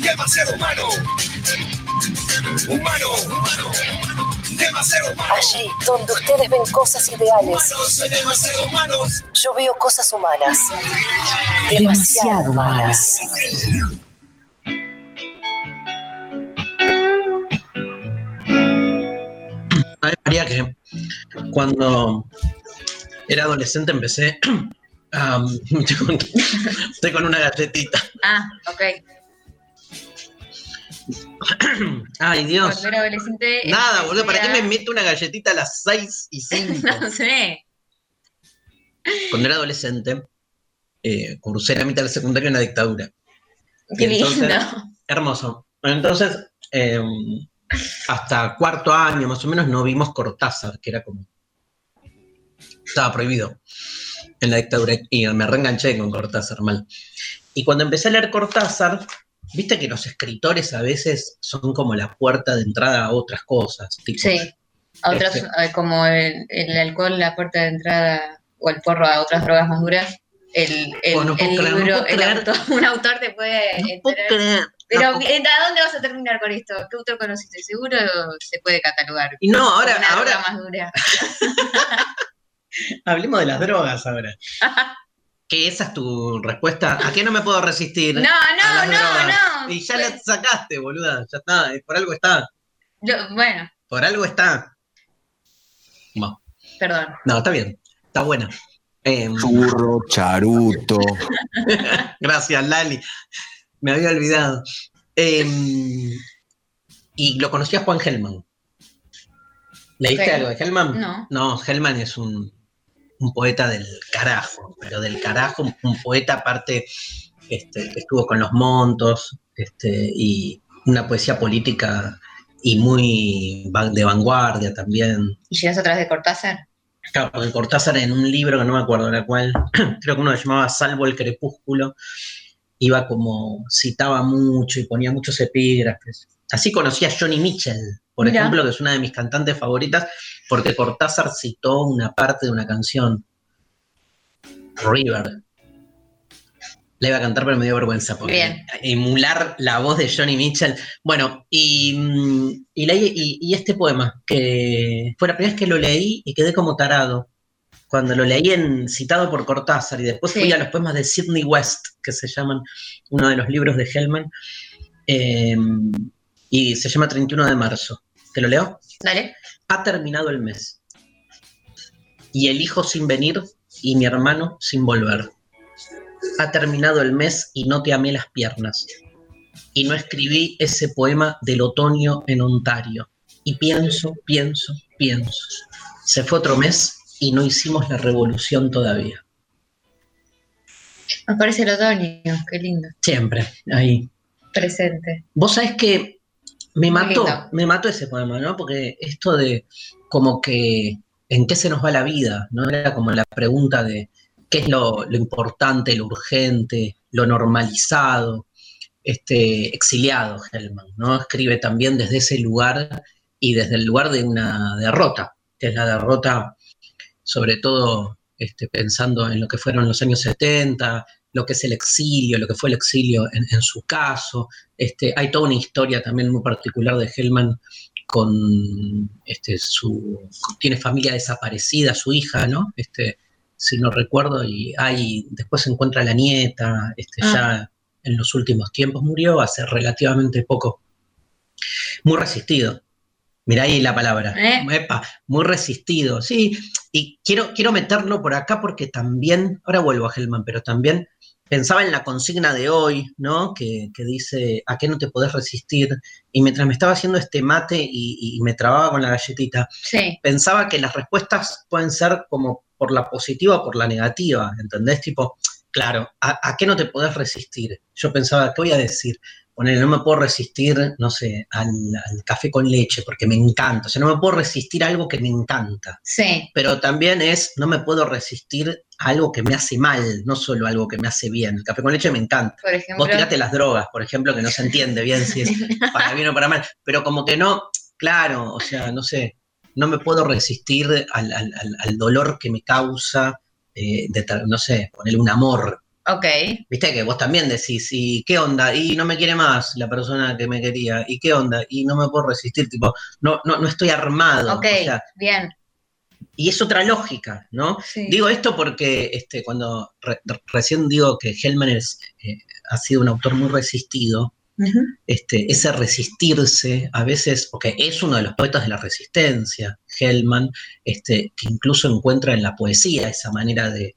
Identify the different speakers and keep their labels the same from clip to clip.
Speaker 1: demasiado humano. Humano, humano, demasiado humano.
Speaker 2: Allí donde ustedes ven cosas ideales,
Speaker 1: demasiado humano.
Speaker 2: yo veo cosas humanas. Demasiado humanas.
Speaker 3: Ay, María, que cuando era adolescente empecé a... estoy con una galletita.
Speaker 4: Ah, ok.
Speaker 3: Ay, Dios.
Speaker 4: Cuando era adolescente.
Speaker 3: Nada, boludo, ¿para qué me meto una galletita a las 6 y 5?
Speaker 4: a- No sé.
Speaker 3: Cuando era adolescente, eh, cursé la mitad del secundario en la dictadura.
Speaker 4: Qué
Speaker 3: Y entonces-
Speaker 4: lindo.
Speaker 3: Hermoso. Entonces, eh, hasta cuarto año más o menos no vimos Cortázar, que era como... Estaba prohibido en la dictadura y me reenganché con Cortázar mal. Y cuando empecé a leer Cortázar, viste que los escritores a veces son como la puerta de entrada a otras cosas. tipo,
Speaker 4: Sí. A otras,
Speaker 3: Este.
Speaker 4: eh, como el, el alcohol, la puerta de entrada, o el porro a otras drogas más duras. El, el,
Speaker 3: no
Speaker 4: el
Speaker 3: creer,
Speaker 4: libro, el autor, un autor te puede
Speaker 3: No creer.
Speaker 4: Pero,
Speaker 3: No puedo-
Speaker 4: ¿eh, ¿a dónde vas a terminar con esto? ¿Qué autor conociste? Seguro se puede catalogar.
Speaker 3: Y no, ahora,
Speaker 4: una droga
Speaker 3: ahora
Speaker 4: más dura.
Speaker 3: hablemos de las drogas ahora. Que esa es tu respuesta. ¿A qué no me puedo resistir?
Speaker 4: No, no, no,
Speaker 3: drogas?
Speaker 4: no.
Speaker 3: Y ya
Speaker 4: Pues,
Speaker 3: la sacaste, boluda. Ya está. Por algo está.
Speaker 4: bueno,
Speaker 3: Por algo está. No,
Speaker 4: perdón.
Speaker 3: no está bien. Está buena. Em,
Speaker 5: Churro, charuto.
Speaker 3: gracias, Lali. Me había olvidado. Em, y lo conocí a Juan Gelman. ¿Leíste
Speaker 4: Ok.
Speaker 3: algo de Gelman?
Speaker 4: No.
Speaker 3: No, Gelman es un, un poeta del carajo, pero del carajo, un, poeta aparte este, que estuvo con los montos este, y una poesía política y muy de vanguardia también.
Speaker 4: ¿Y llegas atrás de Cortázar?
Speaker 3: Claro, porque Cortázar en un libro que no me acuerdo la cual, creo que uno se llamaba Salvo el Crepúsculo, iba como, citaba mucho y ponía muchos epígrafes. Así conocí a Johnny Mitchell, por ejemplo, que es una de mis cantantes favoritas, porque Cortázar citó una parte de una canción, River. La iba a cantar, pero me dio vergüenza, porque
Speaker 4: Bien.
Speaker 3: emular la voz de Johnny Mitchell. Bueno, y, mm, y, leí- y- y este poema, que fue la primera vez que lo leí y quedé como tarado. Cuando lo leí en, citado por Cortázar y después fui a los poemas de Sidney West, que se llaman uno de los libros de Hellman, eh, y se llama 31 de marzo. ¿Te lo leo?
Speaker 4: Dale.
Speaker 3: Ha terminado el mes. Y el hijo sin venir y mi hermano sin volver. Ha terminado el mes y no te amé las piernas. Y no escribí ese poema del otoño en Ontario. Y pienso, pienso, pienso. Se fue otro mes y no hicimos la revolución todavía.
Speaker 4: Me parece el otoño, qué lindo.
Speaker 3: Siempre, ahí.
Speaker 4: Presente.
Speaker 3: Vos sabés que me mató, me mató ese poema, ¿no? Porque esto de como que en qué se nos va la vida, ¿no? Era como la pregunta de qué es lo, lo importante, lo urgente, lo normalizado, este, exiliado Hellman, ¿no? Escribe también desde ese lugar y desde el lugar de una derrota, que es la derrota, sobre todo este, pensando en lo que fueron los años 70, lo que es el exilio, lo que fue el exilio en, en su caso. Este, hay toda una historia también muy particular de Hellman con este, su. tiene familia desaparecida, su hija, ¿no? Este, si no recuerdo, y hay, después se encuentra la nieta, este,
Speaker 4: Ah.
Speaker 3: ya en los últimos tiempos murió, hace relativamente poco. Muy resistido. Mirá ahí la palabra.
Speaker 4: ¿Eh?
Speaker 3: Epa, muy resistido, sí. Y quiero, quiero meterlo por acá porque también, ahora vuelvo a Hellman, pero también pensaba en la consigna de hoy, ¿no? Que, que dice, ¿a qué no te podés resistir? Y mientras me estaba haciendo este mate y, y me trababa con la galletita,
Speaker 4: Sí,
Speaker 3: pensaba que las respuestas pueden ser como por la positiva o por la negativa, ¿entendés? Tipo, claro, ¿a, a qué no te podés resistir? Yo pensaba, ¿qué voy a decir? Ponele, no me puedo resistir, no sé, al, al café con leche, porque me encanta. O sea, no me puedo resistir a algo que me encanta.
Speaker 4: sí,
Speaker 3: Pero también es, no me puedo resistir a algo que me hace mal, no solo algo que me hace bien. El café con leche me encanta.
Speaker 4: por ejemplo.
Speaker 3: Vos tirate las drogas, por ejemplo, que no se entiende bien si es para bien o para mal, pero como que no, claro, o sea, no sé, no me puedo resistir al, al- al- al dolor que me causa, eh, de no sé, ponerle un amor.
Speaker 4: Ok,
Speaker 3: Viste que vos también decís, ¿y qué onda? Y no me quiere más la persona que me quería, ¿y qué onda? Y no me puedo resistir, tipo, no, no, no estoy armado.
Speaker 4: ok,
Speaker 3: o sea,
Speaker 4: bien.
Speaker 3: y es otra lógica, ¿no?
Speaker 4: Sí.
Speaker 3: Digo esto porque este, cuando re- recién digo que Hellman es, eh, ha sido un autor muy resistido, este, ese resistirse a veces, porque es uno de los poetas de la resistencia, Hellman, este, que incluso encuentra en la poesía esa manera de,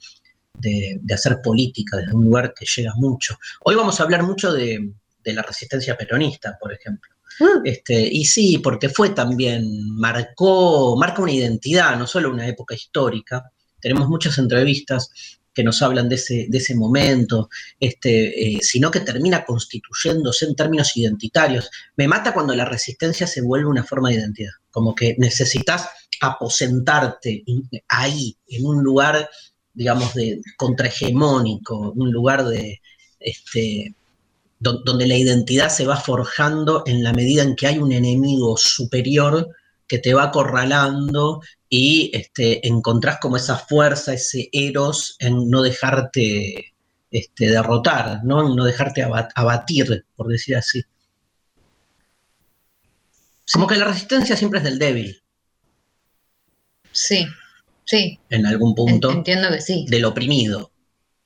Speaker 3: de- de hacer política desde un lugar que llega mucho. Hoy vamos a hablar mucho de, de la resistencia peronista, por ejemplo. Este, y sí, porque fue también, marcó, marca una identidad, no solo una época histórica. Tenemos muchas entrevistas que nos hablan de ese, de ese momento, este, eh, sino que termina constituyéndose en términos identitarios. Me mata cuando la resistencia se vuelve una forma de identidad, como que necesitas aposentarte ahí, en un lugar, digamos, de contrahegemónico, un lugar de, este, do- donde la identidad se va forjando en la medida en que hay un enemigo superior que te va acorralando y este, encontrás como esa fuerza, ese eros en no dejarte este, derrotar, ¿no? en no dejarte aba- abatir, por decir así. Como que la resistencia siempre es del débil,
Speaker 4: Sí, sí,
Speaker 3: en algún punto,
Speaker 4: entiendo que sí.
Speaker 3: del oprimido.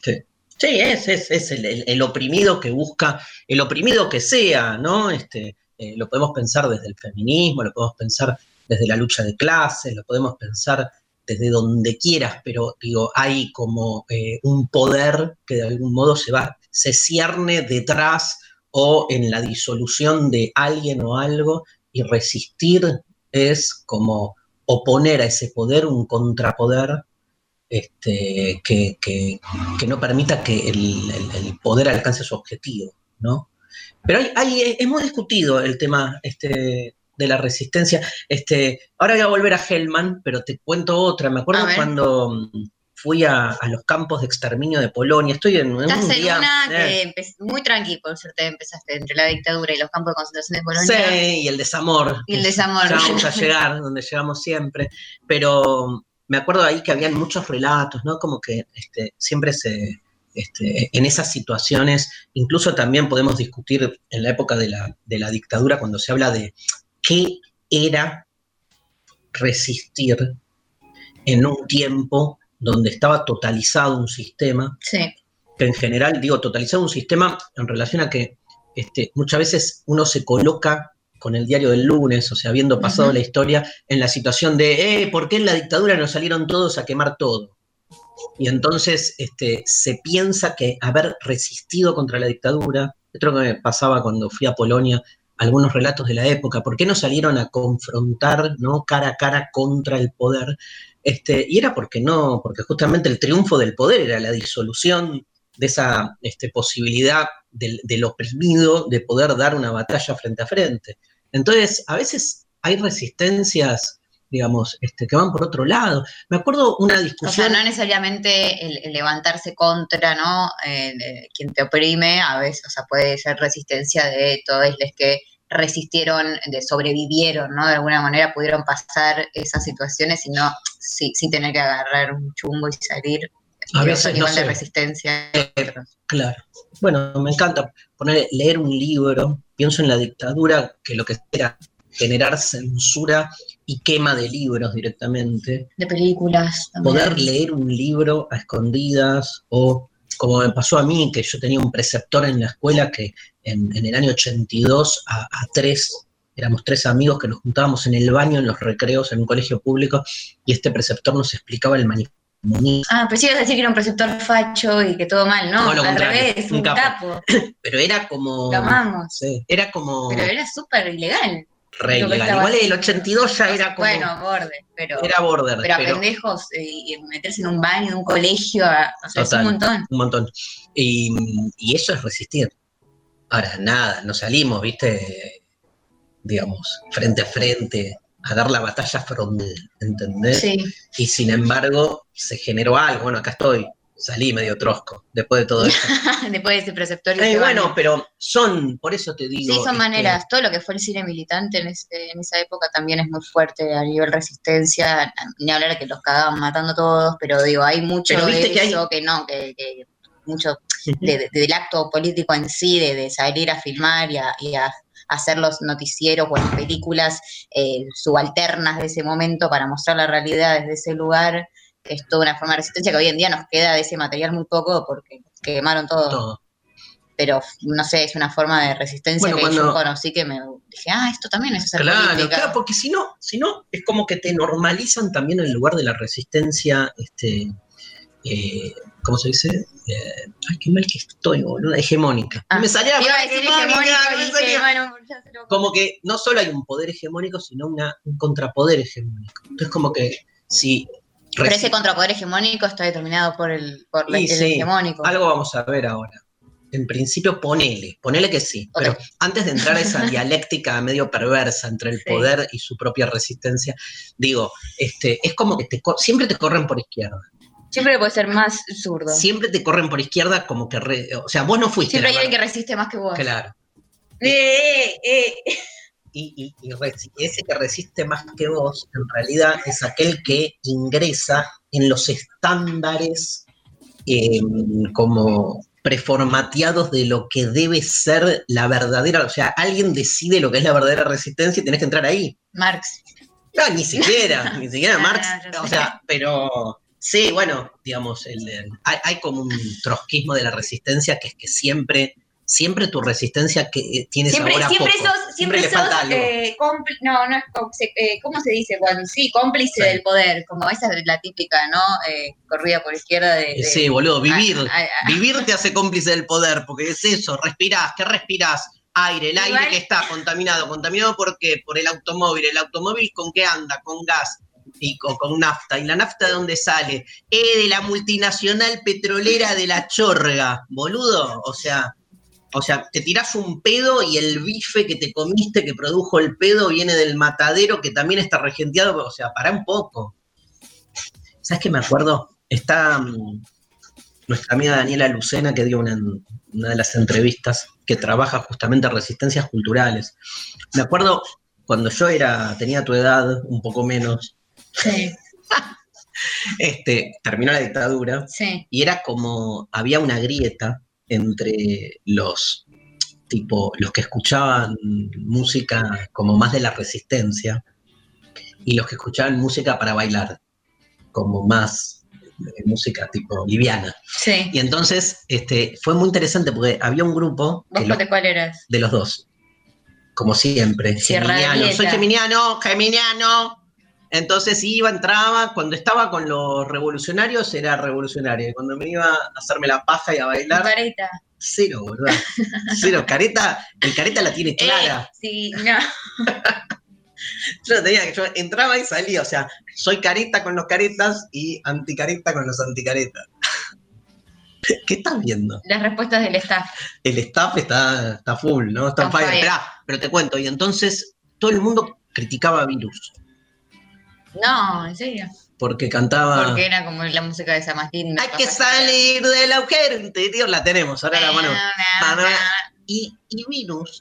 Speaker 3: Sí, Sí, es, es, es el, el- el oprimido que busca, el oprimido que sea, ¿no? Este, eh, lo podemos pensar desde el feminismo, lo podemos pensar desde la lucha de clases, lo podemos pensar desde donde quieras, pero digo, hay como eh, un poder que de algún modo se va, se cierne detrás o en la disolución de alguien o algo, y resistir es como oponer a ese poder un contrapoder este, que, que- que no permita que el, el- el poder alcance su objetivo, ¿no? Pero hay, hay- hemos discutido el tema este, de la resistencia. Este, ahora voy a volver a Hellman, pero te cuento otra. Me acuerdo cuando mm, fui a, a los campos de exterminio de Polonia. Estoy en, en
Speaker 4: Estás
Speaker 3: un
Speaker 4: en
Speaker 3: día...
Speaker 4: una
Speaker 3: eh,
Speaker 4: que muy tranqui, por suerte empezaste entre la dictadura y los campos de concentración de Polonia.
Speaker 3: Sí, y el desamor.
Speaker 4: Y el desamor.
Speaker 3: Ya vamos a llegar, donde llegamos siempre. Pero me acuerdo ahí que habían muchos relatos, ¿no? Como que este, siempre se. este, en esas situaciones, incluso también podemos discutir en la época de la, de la dictadura, cuando se habla de qué era resistir en un tiempo donde estaba totalizado un sistema
Speaker 4: Sí,
Speaker 3: que en general, digo, totalizar un sistema en relación a que este, muchas veces uno se coloca con el diario del lunes, o sea, habiendo pasado la historia, en la situación de, eh, ¿por qué en la dictadura nos salieron todos a quemar todo? Y entonces este, se piensa que haber resistido contra la dictadura, esto que me pasaba cuando fui a Polonia, algunos relatos de la época, ¿por qué no salieron a confrontar ¿no? cara a cara contra el poder? Este, y era porque no, porque justamente el triunfo del poder era la disolución de esa este, posibilidad del, del oprimido de poder dar una batalla frente a frente. Entonces, a veces hay resistencias, digamos, este, que van por otro lado. Me acuerdo una
Speaker 4: O sea,
Speaker 3: discusión.
Speaker 4: no necesariamente el, el levantarse contra, ¿no? Eh, quien te oprime, a veces, o sea, puede ser resistencia de todos los que resistieron, de sobrevivieron, ¿no? De alguna manera pudieron pasar esas situaciones y no, sí, sin tener que agarrar un chumbo y salir.
Speaker 3: A veces, no
Speaker 4: igual de
Speaker 3: sé.
Speaker 4: resistencia.
Speaker 3: Claro. Bueno, me encanta poner, leer un libro. Pienso en la dictadura, que lo que era generar censura y quema de libros directamente.
Speaker 4: De películas también.
Speaker 3: Poder leer un libro a escondidas o como me pasó a mí, que yo tenía un preceptor en la escuela que en, en el año 82 a, a tres, éramos tres amigos que nos juntábamos en el baño, en los recreos, en un colegio público, y este preceptor nos explicaba el manifiesto.
Speaker 4: Ah, pero sí ibas a decir que era un preceptor facho y que todo mal, ¿no?
Speaker 3: No, lo
Speaker 4: Al revés,
Speaker 3: un
Speaker 4: un
Speaker 3: capo.
Speaker 4: capo.
Speaker 3: Pero era como...
Speaker 4: Lo amamos.
Speaker 3: Sí, era como
Speaker 4: Pero era súper ilegal.
Speaker 3: re ilegal. Igual el
Speaker 4: haciendo.
Speaker 3: 82 ya era como...
Speaker 4: Bueno, borde, pero,
Speaker 3: era border,
Speaker 4: pero a
Speaker 3: pero
Speaker 4: pendejos eh, y meterse en un baño, en un colegio, a- o sea, es un montón.
Speaker 3: un montón. Y, y eso es resistir. Ahora, nada, no salimos, viste, digamos, frente a frente, a dar la batalla frontal, ¿entendés?
Speaker 4: Sí,
Speaker 3: Y sin embargo, se generó algo. Bueno, acá estoy, salí medio trosco después de todo esto.
Speaker 4: después de ese preceptor. y
Speaker 3: Eh, bueno, pero son, por eso te digo.
Speaker 4: Sí, son
Speaker 3: este,
Speaker 4: maneras. Todo lo que fue el cine militante en, ese- en esa época también es muy fuerte a nivel resistencia. Ni hablar de que los cagaban matando todos, pero digo, hay mucho
Speaker 3: Pero
Speaker 4: de
Speaker 3: que hay-
Speaker 4: eso que no, que, que mucho de- de- del acto político en sí, de, de salir a filmar y a, y a hacer los noticieros o las películas eh, subalternas de ese momento para mostrar la realidad desde ese lugar. Es toda una forma de resistencia que hoy en día nos queda de ese material muy poco porque quemaron todo
Speaker 3: todo.
Speaker 4: pero no sé, es una forma de resistencia
Speaker 3: Bueno,
Speaker 4: que
Speaker 3: cuando-
Speaker 4: yo conocí que me dije, ah, esto también es hacer
Speaker 3: Claro,
Speaker 4: política.
Speaker 3: claro, porque si no, si no, es como que te normalizan también el lugar de la resistencia, este, eh, ¿cómo se dice? Eh, ay, qué mal que estoy, boludo, hegemónica.
Speaker 4: Ah,
Speaker 3: me salía
Speaker 4: Iba a decir
Speaker 3: hegemónica, salía.
Speaker 4: dije, bueno, ya se lo-
Speaker 3: Como que no solo hay un poder hegemónico, sino una, un contrapoder hegemónico. Entonces, como que si.
Speaker 4: Pero ese contrapoder hegemónico está determinado por el, por la- el
Speaker 3: sí,
Speaker 4: hegemónico.
Speaker 3: Algo vamos a ver ahora. En principio, ponele, ponele que sí. Pero antes de entrar a esa dialéctica medio perversa entre el
Speaker 4: Sí.
Speaker 3: poder y su propia resistencia, digo, este, es como que te, siempre te corren por izquierda.
Speaker 4: Siempre puede ser más zurdo.
Speaker 3: Siempre te corren por izquierda como que, re- o sea, vos no fuiste.
Speaker 4: Siempre hay alguien que resiste más que vos.
Speaker 3: Claro.
Speaker 4: Eh, eh, eh.
Speaker 3: Y, y- y ese que resiste más que vos, en realidad es aquel que ingresa en los estándares eh, como preformateados de lo que debe ser la verdadera, o sea, alguien decide lo que es la verdadera resistencia y tenés que entrar ahí.
Speaker 4: Marx.
Speaker 3: No, ni siquiera, ni siquiera
Speaker 4: Ah,
Speaker 3: Marx,
Speaker 4: yo
Speaker 3: o sea, pero sí, bueno, digamos, el- el- hay, hay como un trotskismo de la resistencia que es que siempre, siempre tu resistencia que eh, tiene
Speaker 4: Siempre,
Speaker 3: sabor a
Speaker 4: siempre
Speaker 3: poco.
Speaker 4: sos, siempre sos,
Speaker 3: algo.
Speaker 4: eh, no, no es, eh, ¿cómo se dice? Cuando, sí, cómplice
Speaker 3: Sí.
Speaker 4: del poder, como esa es la típica, ¿no? Eh, corrida por izquierda de... de-
Speaker 3: Sí, boludo, vivir. Vivir te hace cómplice del poder, porque es eso, respirás, ¿qué respirás? Aire, el aire que está contaminado. ¿Contaminado por qué? Por el automóvil. ¿El automóvil con qué anda? Con gas con, con nafta. ¿Y la nafta de dónde sale? Eh, de la multinacional petrolera de la chorga, boludo. O sea, o sea, te tirás un pedo y el bife que te comiste, que produjo el pedo, viene del matadero que también está regenteado. O sea, pará un poco. ¿Sabes qué me acuerdo? Está mm, nuestra amiga Daniela Lucena, que dio una, una de las entrevistas, que trabaja justamente en resistencias culturales. Me acuerdo cuando yo era, tenía tu edad, un poco menos,
Speaker 4: Sí,
Speaker 3: este, terminó la dictadura,
Speaker 4: sí.
Speaker 3: y era como, había una grieta entre los tipo, los que escuchaban música como más de la resistencia y los que escuchaban música para bailar, como más eh, música tipo liviana.
Speaker 4: Sí.
Speaker 3: Y entonces este, fue muy interesante porque había un grupo que
Speaker 4: ¿Vos
Speaker 3: lo-
Speaker 4: de cuál eras?
Speaker 3: de los dos, como siempre,
Speaker 4: Sierra
Speaker 3: geminiano, soy geminiano, geminiano. Entonces iba, entraba, cuando estaba con los revolucionarios era revolucionario, y cuando me iba a hacerme la paja y a bailar,
Speaker 4: Careta.
Speaker 3: cero, boludo. Cero, careta, el careta la tiene clara.
Speaker 4: Eh, sí, no.
Speaker 3: Yo tenía que, yo entraba y salía, o sea, soy careta con los caretas y anticareta con los anticaretas. ¿Qué estás viendo?
Speaker 4: Las respuestas del staff.
Speaker 3: El staff está, está full, ¿no? Está On fire.
Speaker 4: fire.
Speaker 3: Esperá, pero te cuento, y entonces todo el mundo criticaba a Virus,
Speaker 4: No, en serio.
Speaker 3: porque cantaba...
Speaker 4: Porque era como la música de San Martín.
Speaker 3: Hay que salir del agujero interior, la tenemos, ahora la mano. Y, y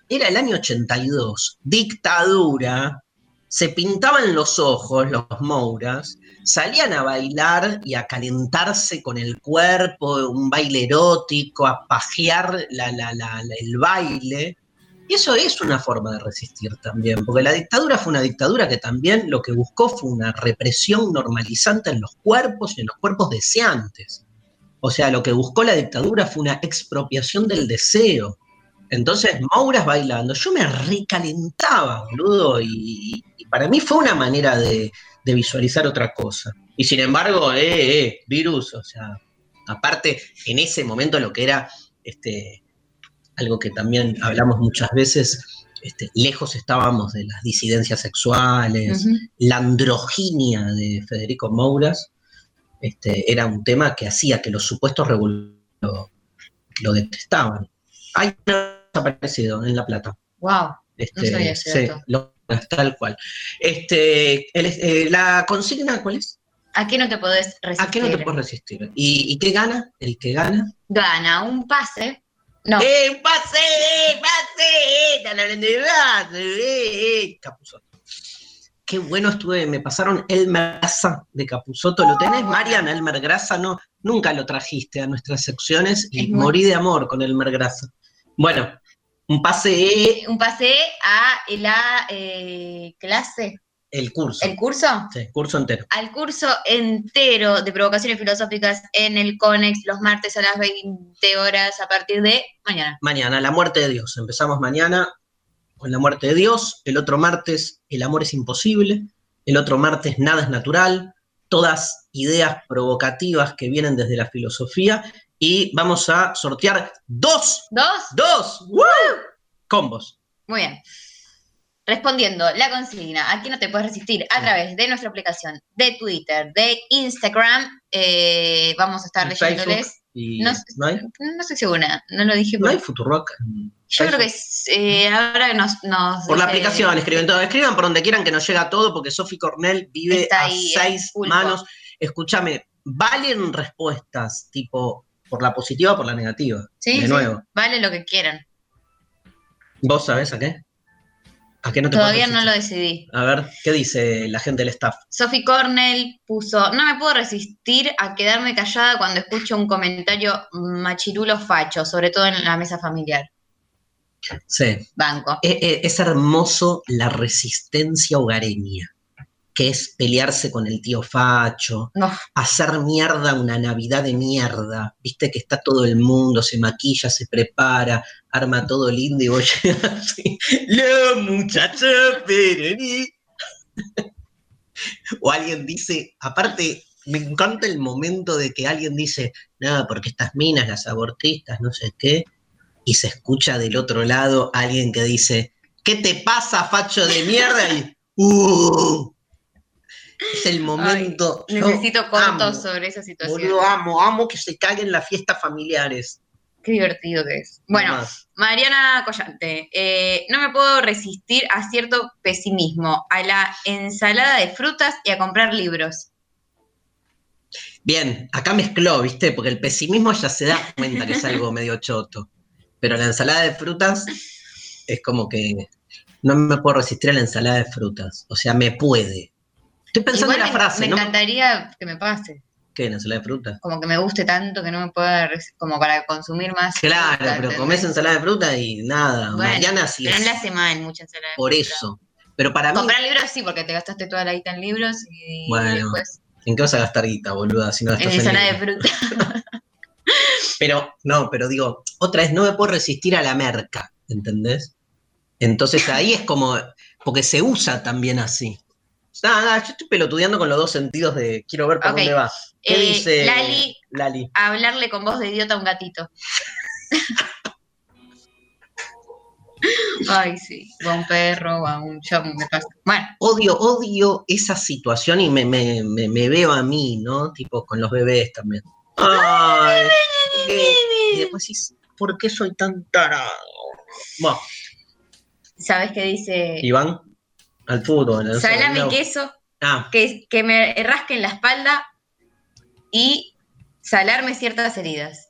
Speaker 3: era el año 82, dictadura, se pintaban los ojos los mouras, salían a bailar y a calentarse con el cuerpo, un baile erótico, a pajear la- la- la- el baile. Y eso es una forma de resistir también, porque la dictadura fue una dictadura que también lo que buscó fue una represión normalizante en los cuerpos y en los cuerpos deseantes. O sea, lo que buscó la dictadura fue una expropiación del deseo. Entonces, Mouras bailando, yo me recalentaba, boludo, y, para mí fue una manera de, de visualizar otra cosa. Y sin embargo, eh, eh, virus, o sea, aparte, en ese momento lo que era, este, algo que también hablamos muchas veces, este, lejos estábamos de las disidencias sexuales, la androginia de Federico Mouras este, era un tema que hacía que los supuestos revolucionarios lo, lo detestaban. Hay una desaparecido en La Plata.
Speaker 4: Wow.
Speaker 3: Este,
Speaker 4: sabía ese dato.
Speaker 3: lo- tal cual. Este, el- eh, la consigna, ¿cuál es?
Speaker 4: ¿A qué no te podés resistir?
Speaker 3: ¿A qué no te puedes resistir? ¿Y, y qué gana? El que gana.
Speaker 4: Gana un pase. No,
Speaker 3: ¡Eh, un pase! ¡Pase! ¡Están hablando de. Capusotto. Qué bueno estuve, me pasaron Elmer Grasa de Capusotto. ¿Lo tenés, Mariana? Elmer Grasa, no, nunca lo trajiste a nuestras secciones y
Speaker 4: muy-
Speaker 3: morí de amor con Elmer Grasa. Bueno, un pase,
Speaker 4: un pase a la eh, clase,
Speaker 3: el curso.
Speaker 4: el curso,
Speaker 3: Sí, curso entero.
Speaker 4: al curso entero de provocaciones filosóficas en el CONEX los martes a las 20 horas a partir de mañana.
Speaker 3: Mañana, la muerte de Dios. Empezamos mañana con la muerte de Dios. El otro martes, el amor es imposible. El otro martes, nada es natural. Todas ideas provocativas que vienen desde la filosofía. Y vamos a sortear dos,
Speaker 4: ¿Dos?
Speaker 3: dos ¡woo! combos.
Speaker 4: Muy bien. Respondiendo la consigna, aquí no te puedes resistir a través de nuestra aplicación de Twitter, de Instagram. eh, vamos a estar leyéndoles. No,
Speaker 3: no, hay,
Speaker 4: no estoy segura, no lo dije.
Speaker 3: no hay Futurock.
Speaker 4: Yo creo que eh, ahora nos, nos
Speaker 3: Por la
Speaker 4: dice-
Speaker 3: aplicación escriben todo. Escriban por donde quieran que nos llega todo, porque Sofi Cornell vive a
Speaker 4: ahí,
Speaker 3: seis manos. Escúchame, ¿valen respuestas tipo por la positiva o por la negativa?
Speaker 4: Sí,
Speaker 3: de
Speaker 4: sí,
Speaker 3: nuevo.
Speaker 4: Vale lo que quieran.
Speaker 3: ¿Vos sabés a qué? ¿A qué no te
Speaker 4: Todavía no lo decidí.
Speaker 3: A ver, ¿qué dice la gente del staff?
Speaker 4: Sophie Cornell puso, no me puedo resistir a quedarme callada cuando escucho un comentario machirulo facho, sobre todo en la mesa familiar.
Speaker 3: Sí.
Speaker 4: Banco.
Speaker 3: E- e- Es, hermoso la resistencia hogareña, que es pelearse con el tío Facho,
Speaker 4: No,
Speaker 3: hacer mierda una Navidad de mierda. Viste que está todo el mundo, se maquilla, se prepara, arma todo lindo y vos así. La muchacha Peroni. O alguien dice, aparte, me encanta el momento de que alguien dice, no, porque estas minas, las abortistas, no sé qué, y se escucha del otro lado alguien que dice, ¿qué te pasa, facho de mierda? Y, ¡uh! Es el momento.
Speaker 4: necesito cortos sobre esa situación.
Speaker 3: Boludo, amo, amo que se caguen las fiestas familiares.
Speaker 4: Qué divertido que es. Bueno. Mariana Collante, eh, no me puedo resistir a cierto pesimismo, a la ensalada de frutas y a comprar libros.
Speaker 3: Bien, acá mezcló, ¿viste? Porque el pesimismo ya se da cuenta que es algo medio choto. Pero la ensalada de frutas es como que no me puedo resistir a la ensalada de frutas. O sea, me puede. Estoy pensando
Speaker 4: Igual
Speaker 3: en la frase,
Speaker 4: me
Speaker 3: ¿no?
Speaker 4: encantaría que me pase.
Speaker 3: ¿Qué? ¿La ensalada de frutas?
Speaker 4: Como que me guste tanto que no me pueda, como para consumir más.
Speaker 3: Claro,
Speaker 4: fruta,
Speaker 3: pero comes ensalada de fruta y nada.
Speaker 4: Bueno,
Speaker 3: mañana sí
Speaker 4: Pero
Speaker 3: es
Speaker 4: no le hace mal mucha ensalada. de
Speaker 3: por
Speaker 4: fruta.
Speaker 3: eso. Pero para mí,
Speaker 4: Comprar libros sí, porque te gastaste toda la guita en libros y
Speaker 3: Bueno,
Speaker 4: después
Speaker 3: ¿en qué vas a gastar guita, boluda? Si no
Speaker 4: en
Speaker 3: gastas en
Speaker 4: ensalada de fruta.
Speaker 3: Pero, no, pero digo, otra vez, no me puedo resistir a la merca, ¿entendés? Entonces ahí es como, porque se usa también así. Nada, nada, yo estoy pelotudeando con los dos sentidos de quiero ver por dónde va. ¿Qué
Speaker 4: Eh,
Speaker 3: dice
Speaker 4: Lali,
Speaker 3: Lali?
Speaker 4: hablarle con voz de idiota a un gatito. Ay, sí. Va un perro, va un yo me pasa. Bueno,
Speaker 3: Odio, odio esa situación y me, me, me, me veo a mí, ¿no? Tipo con los bebés también. Ay, eh, y después ¿por qué soy tan tarado? Bueno,
Speaker 4: ¿sabes qué dice?
Speaker 3: Iván, al fútbol. al
Speaker 4: Salame queso,
Speaker 3: Ah,
Speaker 4: que, que me rasquen la espalda y salarme ciertas heridas.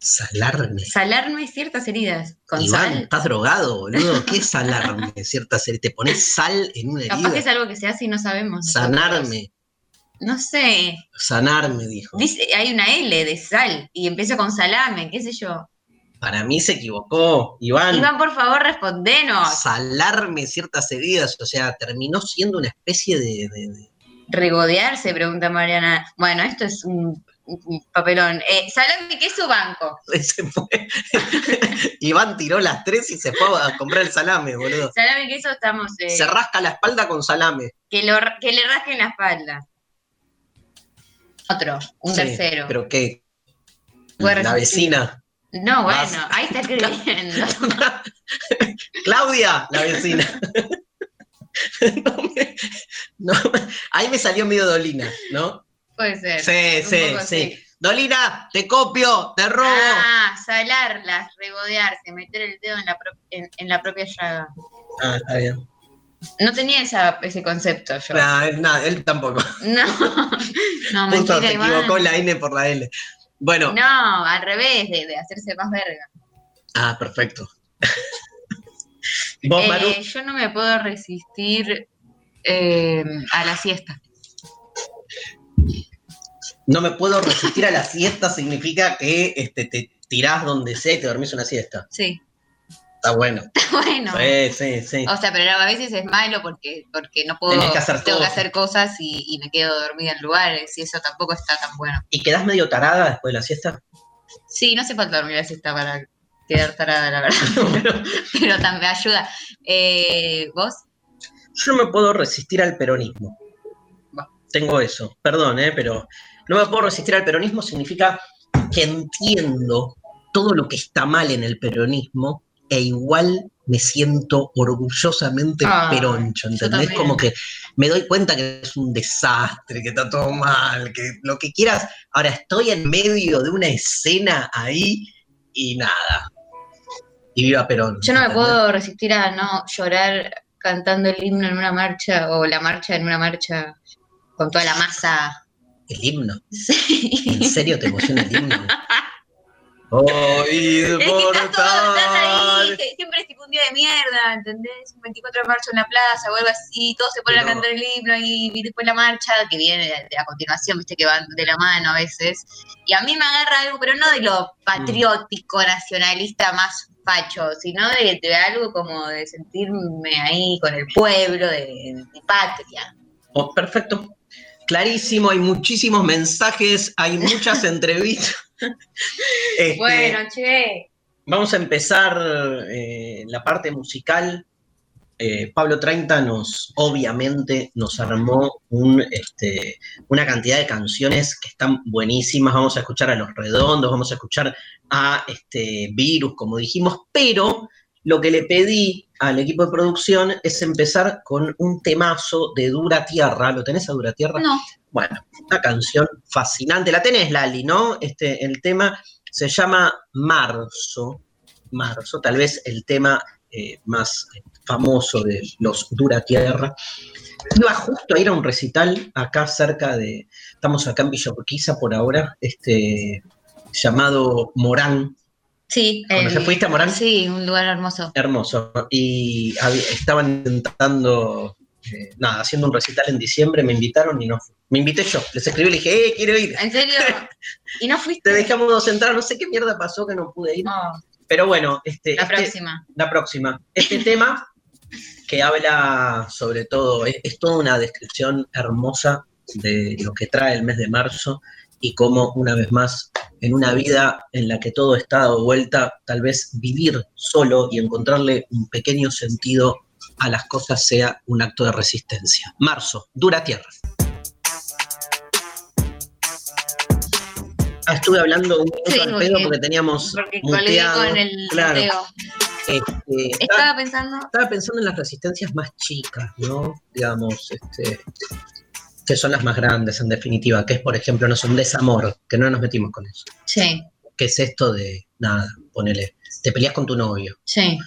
Speaker 3: salarme.
Speaker 4: Salarme ciertas heridas. Con
Speaker 3: Iván,
Speaker 4: sal.
Speaker 3: estás drogado, boludo. ¿Qué es salarme? Cierta serie. Te pones sal en una
Speaker 4: Capaz que es
Speaker 3: herida.
Speaker 4: algo que se hace y no sabemos.
Speaker 3: Sanarme.
Speaker 4: No sé.
Speaker 3: Sanarme, dijo.
Speaker 4: Dice, hay una L de sal y empieza con salame, qué sé yo.
Speaker 3: Para mí se equivocó. Iván,
Speaker 4: Iván, por favor, respondenos.
Speaker 3: salarme ciertas heridas. O sea, terminó siendo una especie de- de- de
Speaker 4: Regodearse, pregunta Mariana. Bueno, esto es un, un papelón. Eh, salame y queso banco.
Speaker 3: Se fue. Iván tiró las tres y se fue a comprar el salame, boludo.
Speaker 4: Salame queso estamos. eh,
Speaker 3: Se rasca la espalda con salame.
Speaker 4: que, lo, que le rasquen la espalda. Otro, un
Speaker 3: Sí,
Speaker 4: tercero.
Speaker 3: ¿Pero qué? La vecina.
Speaker 4: No, bueno, ahí está escribiendo.
Speaker 3: Claudia, la vecina. No me- no, ahí me salió medio Dolina, ¿no?
Speaker 4: Puede ser.
Speaker 3: Sí, sí, sí. Dolina, te copio, te robo.
Speaker 4: Ah, salarlas, regodearse, meter el dedo en la, pro- en, en la propia llaga.
Speaker 3: Ah, está bien.
Speaker 4: No tenía esa- ese concepto yo.
Speaker 3: Nah, él- nah, él tampoco.
Speaker 4: No, no,
Speaker 3: Justo se equivocó la N por la L. Bueno,
Speaker 4: No, al revés, de, de hacerse más verga.
Speaker 3: ah, perfecto. Vos,
Speaker 4: Eh,
Speaker 3: Maru,
Speaker 4: yo no me puedo resistir eh, a la siesta.
Speaker 3: no me puedo resistir a la siesta, significa que este, te tirás donde sea y te dormís una siesta.
Speaker 4: Sí,
Speaker 3: Está bueno.
Speaker 4: bueno.
Speaker 3: Sí, sí, sí.
Speaker 4: O sea, pero a veces es malo porque, porque no puedo,
Speaker 3: Tenés que hacer
Speaker 4: tengo que hacer cosas y, y me quedo dormida en lugares y eso tampoco está tan bueno.
Speaker 3: ¿Y quedás medio tarada después de la siesta?
Speaker 4: Sí, no hace falta dormir la siesta para quedar tarada, la verdad, pero también ayuda. Eh, ¿Vos?
Speaker 3: Yo no me puedo resistir al peronismo. Tengo eso, perdón, ¿eh? pero no me puedo resistir al peronismo significa que entiendo todo lo que está mal en el peronismo e igual me siento orgullosamente
Speaker 4: Ah,
Speaker 3: peroncho, ¿entendés? Como que me doy cuenta que es un desastre, que está todo mal, que lo que quieras. Ahora estoy en medio de una escena ahí y nada. Y viva Perón.
Speaker 4: Yo no me puedo resistir a no llorar cantando el himno en una marcha o la marcha en una marcha con toda la masa.
Speaker 3: El himno.
Speaker 4: Sí.
Speaker 3: ¿En serio te emociona el himno? Hoy
Speaker 4: Es que estás todo, estás ahí, que siempre es tipo un día de mierda, ¿entendés? Un 24 de marzo en la plaza o algo así, todos se ponen
Speaker 3: Pero-
Speaker 4: a cantar el himno y, y después la marcha que viene a continuación, viste que van de la mano a veces. Y a mí me agarra algo, pero no de lo patriótico, nacionalista más facho, sino de, de algo como de sentirme ahí con el pueblo, de, de mi patria.
Speaker 3: Oh, perfecto. Clarísimo, hay muchísimos mensajes, hay muchas entrevistas. Este,
Speaker 4: Bueno, che.
Speaker 3: Vamos a empezar eh, la parte musical. Eh, Pablo 30 nos, obviamente, nos armó un, este, una cantidad de canciones que están buenísimas. Vamos a escuchar a Los Redondos, vamos a escuchar a este, Virus, como dijimos, pero lo que le pedí al equipo de producción es empezar con un temazo de Dura Tierra. ¿Lo tenés a Dura Tierra?
Speaker 4: No,
Speaker 3: Bueno, una canción fascinante. La tenés, Lali, ¿no? Este, el tema se llama Marzo. Marzo, tal vez el tema eh, más famoso de los Dura Tierra. Iba justo a ir a un recital acá cerca de. Estamos acá en Villa Urquiza por ahora, este, llamado Morán.
Speaker 4: Sí.
Speaker 3: ¿Conoces?
Speaker 4: el-
Speaker 3: ¿Fuiste a Morán?
Speaker 4: Sí, un lugar hermoso.
Speaker 3: Hermoso. Y estaban intentando, eh, nada, haciendo un recital en diciembre, me invitaron y no fui. Me invité yo, les escribí y le dije, eh, quiero ir.
Speaker 4: ¿En serio? ¿Y no fuiste?
Speaker 3: Te dejamos entrar, no sé qué mierda pasó que no pude ir.
Speaker 4: No,
Speaker 3: Pero bueno, este,
Speaker 4: la
Speaker 3: este-
Speaker 4: próxima.
Speaker 3: la próxima. Este tema que habla sobre todo, es, es toda una descripción hermosa de lo que trae el mes de marzo y cómo una vez más en una vida en la que todo está dado vuelta, tal vez vivir solo y encontrarle un pequeño sentido a las cosas sea un acto de resistencia. Marzo, dura tierra. Ah, estuve hablando un minuto
Speaker 4: Sí,
Speaker 3: al
Speaker 4: porque-
Speaker 3: pedo porque teníamos
Speaker 4: Porque
Speaker 3: muteado,
Speaker 4: con el
Speaker 3: claro. Este, estaba,
Speaker 4: Estaba pensando.
Speaker 3: estaba pensando en las resistencias más chicas, ¿no? Digamos, este, que son las más grandes en definitiva, que es, por ejemplo, no sé, un desamor, que no nos metimos con eso.
Speaker 4: Sí,
Speaker 3: que es esto de, nada, ponele, te peleas con tu novio
Speaker 4: sí,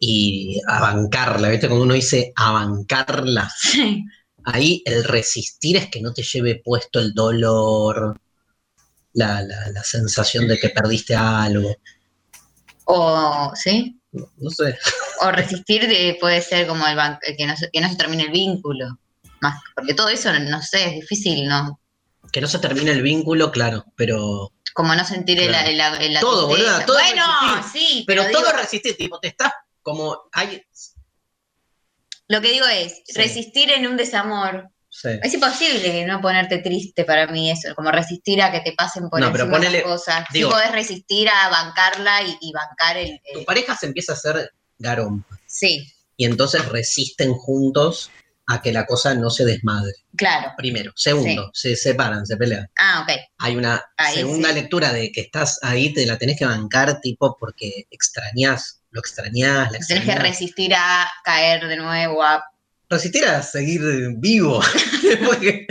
Speaker 3: y a bancarla, ¿viste? Cuando uno dice a bancarla,
Speaker 4: sí.
Speaker 3: ahí el resistir es que no te lleve puesto el dolor, la, la- la sensación de que perdiste algo,
Speaker 4: O, ¿sí?
Speaker 3: no, no sé.
Speaker 4: O resistir de- puede ser como el que, no se, que no se termine el vínculo. Más, porque todo eso, no sé, es difícil, ¿no?
Speaker 3: Que no se termine el vínculo, claro, pero,
Speaker 4: Como no sentir el-
Speaker 3: Claro.
Speaker 4: el- la
Speaker 3: Todo, es
Speaker 4: Bueno,
Speaker 3: resistir.
Speaker 4: sí,
Speaker 3: pero
Speaker 4: pero,
Speaker 3: todo
Speaker 4: digo,
Speaker 3: resistir, tipo, te estás como, hay,
Speaker 4: lo que digo es,
Speaker 3: Sí.
Speaker 4: resistir en un desamor.
Speaker 3: sí.
Speaker 4: Es imposible no ponerte triste para mí eso, como resistir a que te pasen por
Speaker 3: No, pero
Speaker 4: encima
Speaker 3: ponele-
Speaker 4: las cosas.
Speaker 3: digo-
Speaker 4: sí podés resistir a bancarla y, y bancar el,
Speaker 3: tu
Speaker 4: el-
Speaker 3: pareja se empieza a hacer garón
Speaker 4: Sí,
Speaker 3: y entonces resisten juntos a que la cosa no se desmadre.
Speaker 4: claro.
Speaker 3: Primero. Segundo, se separan, se pelean.
Speaker 4: Ah, ok.
Speaker 3: Hay una
Speaker 4: Ahí
Speaker 3: segunda
Speaker 4: sí.
Speaker 3: lectura de que estás ahí, te la tenés que bancar, tipo, porque extrañás, lo extrañás, la
Speaker 4: Tenés que
Speaker 3: extrañás.
Speaker 4: resistir a caer de nuevo, a
Speaker 3: Resistir a seguir vivo. porque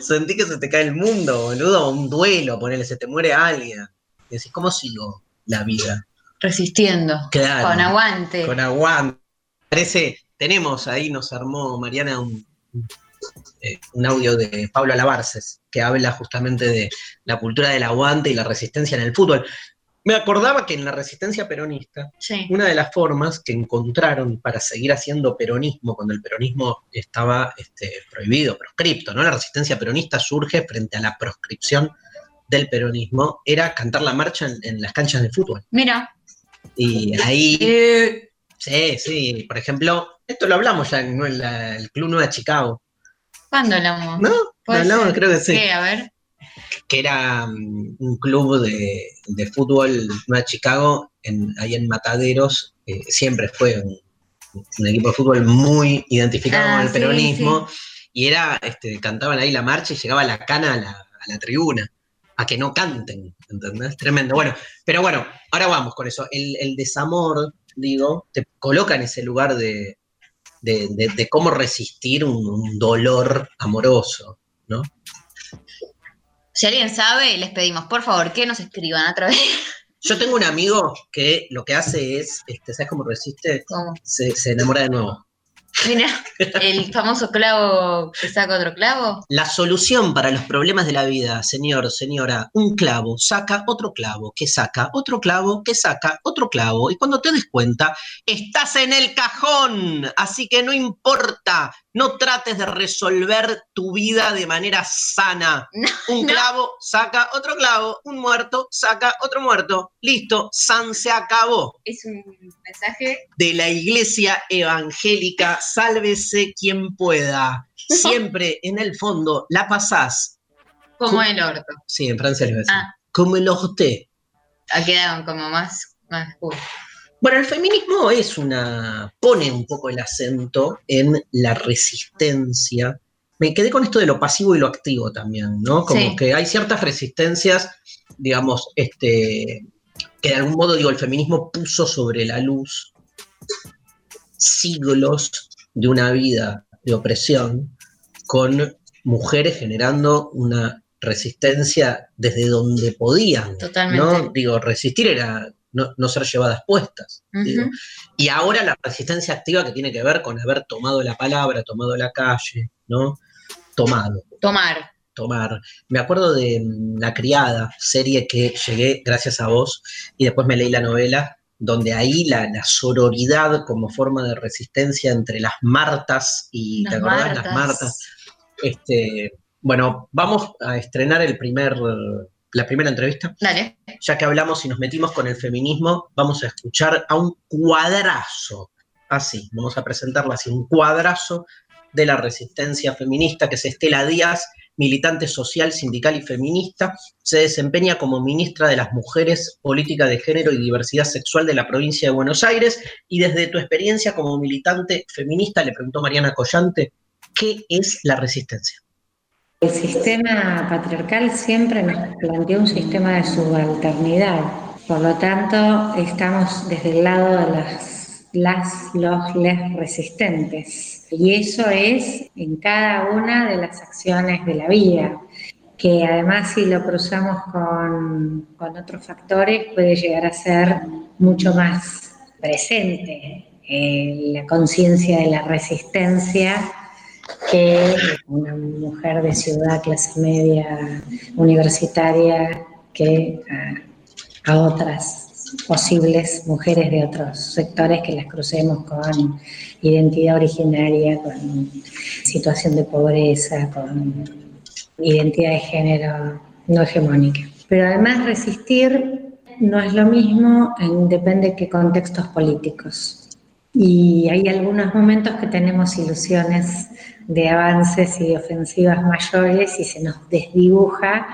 Speaker 3: sentí que se te cae el mundo, boludo, un duelo, ponele, se te muere alguien. Y decís, ¿cómo sigo la vida?
Speaker 4: resistiendo.
Speaker 3: Claro.
Speaker 4: Con aguante.
Speaker 3: Con aguante. Parece, tenemos ahí, nos armó Mariana un, eh, un audio de Pablo Alabarces, que habla justamente de la cultura del aguante y la resistencia en el fútbol. Me acordaba que en la resistencia peronista,
Speaker 4: Sí.
Speaker 3: una de las formas que encontraron para seguir haciendo peronismo cuando el peronismo estaba este, prohibido, proscripto, ¿no? La resistencia peronista surge frente a la proscripción del peronismo, era cantar la marcha en, en las canchas de fútbol.
Speaker 4: Mira.
Speaker 3: Y ahí
Speaker 4: Eh,
Speaker 3: Sí, sí, por ejemplo, esto lo hablamos ya en la- el Club Nueva Chicago,
Speaker 4: ¿Cuándo hablamos?
Speaker 3: ¿no? Lo hablamos, creo que sí,
Speaker 4: ¿Qué? A ver.
Speaker 3: que era mm, un club de, de fútbol Nueva Chicago, en, ahí en Mataderos, eh, siempre fue un, un equipo de fútbol muy identificado
Speaker 4: Ah,
Speaker 3: con el
Speaker 4: sí,
Speaker 3: peronismo, y era, este, cantaban ahí la marcha y llegaba la cana a la, a la tribuna, a que no canten, ¿entendés? Tremendo. Bueno, pero bueno, ahora vamos con eso. El, el desamor, digo, te coloca en ese lugar de, de, de- de cómo resistir un, un dolor amoroso, ¿no?
Speaker 4: Si alguien sabe, les pedimos, por favor, que nos escriban a través.
Speaker 3: Yo tengo un amigo que lo que hace es, este, ¿sabes cómo resiste?
Speaker 4: ¿Cómo?
Speaker 3: Se, se enamora de nuevo.
Speaker 4: Mira, el famoso clavo que saca otro clavo.
Speaker 3: La solución para los problemas de la vida, señor, señora, un clavo saca otro clavo, que saca otro clavo, que saca otro clavo. Y cuando te des cuenta, estás en el cajón. Así que no importa, no trates de resolver tu vida de manera sana.
Speaker 4: No,
Speaker 3: un
Speaker 4: no.
Speaker 3: clavo saca otro clavo, un muerto saca otro muerto. Listo, San se acabó.
Speaker 4: Es un mensaje.
Speaker 3: de la iglesia evangélica, sálvese quien pueda. Siempre en el fondo la pasás.
Speaker 4: Como el orto.
Speaker 3: Sí, en francés.
Speaker 4: Ah.
Speaker 3: Como el orte.
Speaker 4: Ah, Quedaron como más. más.
Speaker 3: Bueno, el feminismo es una. pone un poco el acento en la resistencia. Me quedé con esto de lo pasivo y lo activo también, ¿no? Como
Speaker 4: Sí.
Speaker 3: que hay ciertas resistencias, digamos, este, que de algún modo, digo, el feminismo puso sobre la luz siglos de una vida de opresión con mujeres generando una resistencia desde donde podían.
Speaker 4: Totalmente.
Speaker 3: ¿no? Digo, resistir era no, no ser llevadas puestas. digo. Y ahora la resistencia activa que tiene que ver con haber tomado la palabra, tomado la calle, ¿no? Tomado,
Speaker 4: Tomar.
Speaker 3: tomar. Me acuerdo de mm, La Criada, serie que llegué gracias a vos, y después me leí la novela, donde ahí la, la sororidad como forma de resistencia entre las Martas y, ¿te
Speaker 4: Las
Speaker 3: acordás? Las
Speaker 4: Martas.
Speaker 3: Martas. Este, bueno, vamos a estrenar el primer, la primera entrevista
Speaker 4: Dale.
Speaker 3: ya que hablamos y nos metimos con el feminismo, vamos a escuchar a un cuadrazo, así, vamos a presentarla así, un cuadrazo de la resistencia feminista, que es Estela Díaz, militante social, sindical y feminista, se desempeña como ministra de las Mujeres, Política de Género y Diversidad Sexual de la provincia de Buenos Aires, y desde tu experiencia como militante feminista, le preguntó Mariana Collante, ¿qué es la resistencia?
Speaker 6: El sistema patriarcal siempre nos planteó un sistema de subalternidad Por lo tanto, estamos desde el lado de las, los, les resistentes. Y eso es en cada una de las acciones de la vida, que además si lo cruzamos con, con otros factores puede llegar a ser mucho más presente. eh, la conciencia de la resistencia que una mujer de ciudad, clase media, universitaria, que a, a otras posibles mujeres de otros sectores que las crucemos con identidad originaria, con situación de pobreza, con identidad de género no hegemónica. Pero además resistir no es lo mismo, en- depende de qué contextos políticos. Y hay algunos momentos que tenemos ilusiones de avances y de ofensivas mayores y se nos desdibuja